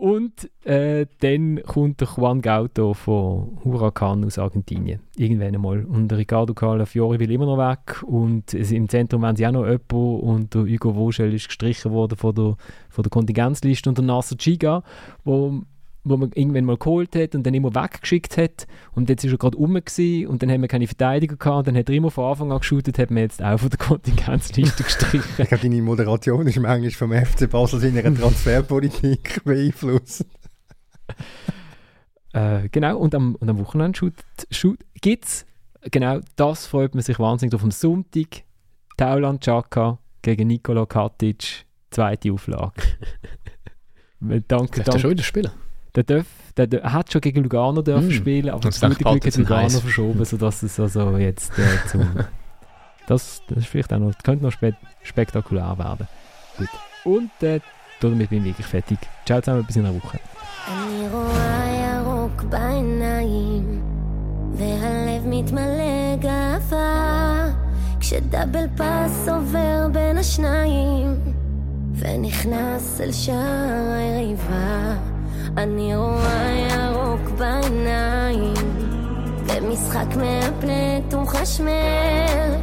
A: Und äh, dann kommt der Juan Gauto von Huracan aus Argentinien. Irgendwann einmal. Und der Ricardo Calafiori will immer noch weg. Und im Zentrum haben sie auch noch jemanden. Und der Hugo Vogel ist gestrichen worden von der, von der Kontingenzliste. Und der Nasser Chiga, wo, wo man irgendwann mal geholt hat und dann immer weggeschickt hat. Und jetzt ist er gerade rum gewesen, und dann haben wir keine Verteidiger gehabt. Und dann hat er immer von Anfang an geschaut, hat man jetzt auch von der *laughs* Kontingenzliste gestrichen.
D: Ich glaube, deine Moderation ist manchmal vom FC Basel seiner *laughs* Transferpolitik beeinflusst.
A: Äh, genau, und am, und am Wochenende shoot, shoot, gibt es, genau das freut man sich wahnsinnig auf. Am Sonntag Tauland Chaka gegen Nikola Katic, zweite Auflage. *laughs* Danke,
B: Darf der
A: danke.
B: schon wieder spielen?
A: Der, darf, der, der er hat schon gegen Lugano dürfen
B: Mm.
A: spielen, aber
B: Und
A: das
B: es
A: gute
B: denkt
A: Glück
B: bald
A: hat
B: ist ein
A: Lugano
B: Heiß.
A: verschoben, sodass es also jetzt äh, zum... *laughs* Das, das ist vielleicht auch noch, könnte noch spe spektakulär werden. Gut. Und äh, damit bin ich wirklich fertig. Ciao zusammen, bis in einer Woche.
J: אני רואה ירוק בעיניים, והלב מתמלא גאווה, כשדאבל פאס עובר בין השניים, ונכנס אל שער היריבה. אני רואה ירוק בעיניים, ומשחק מהפנט ומחשמל,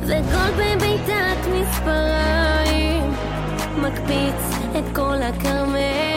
J: וגול בביתת מספריים, מקפיץ את כל הכרמל.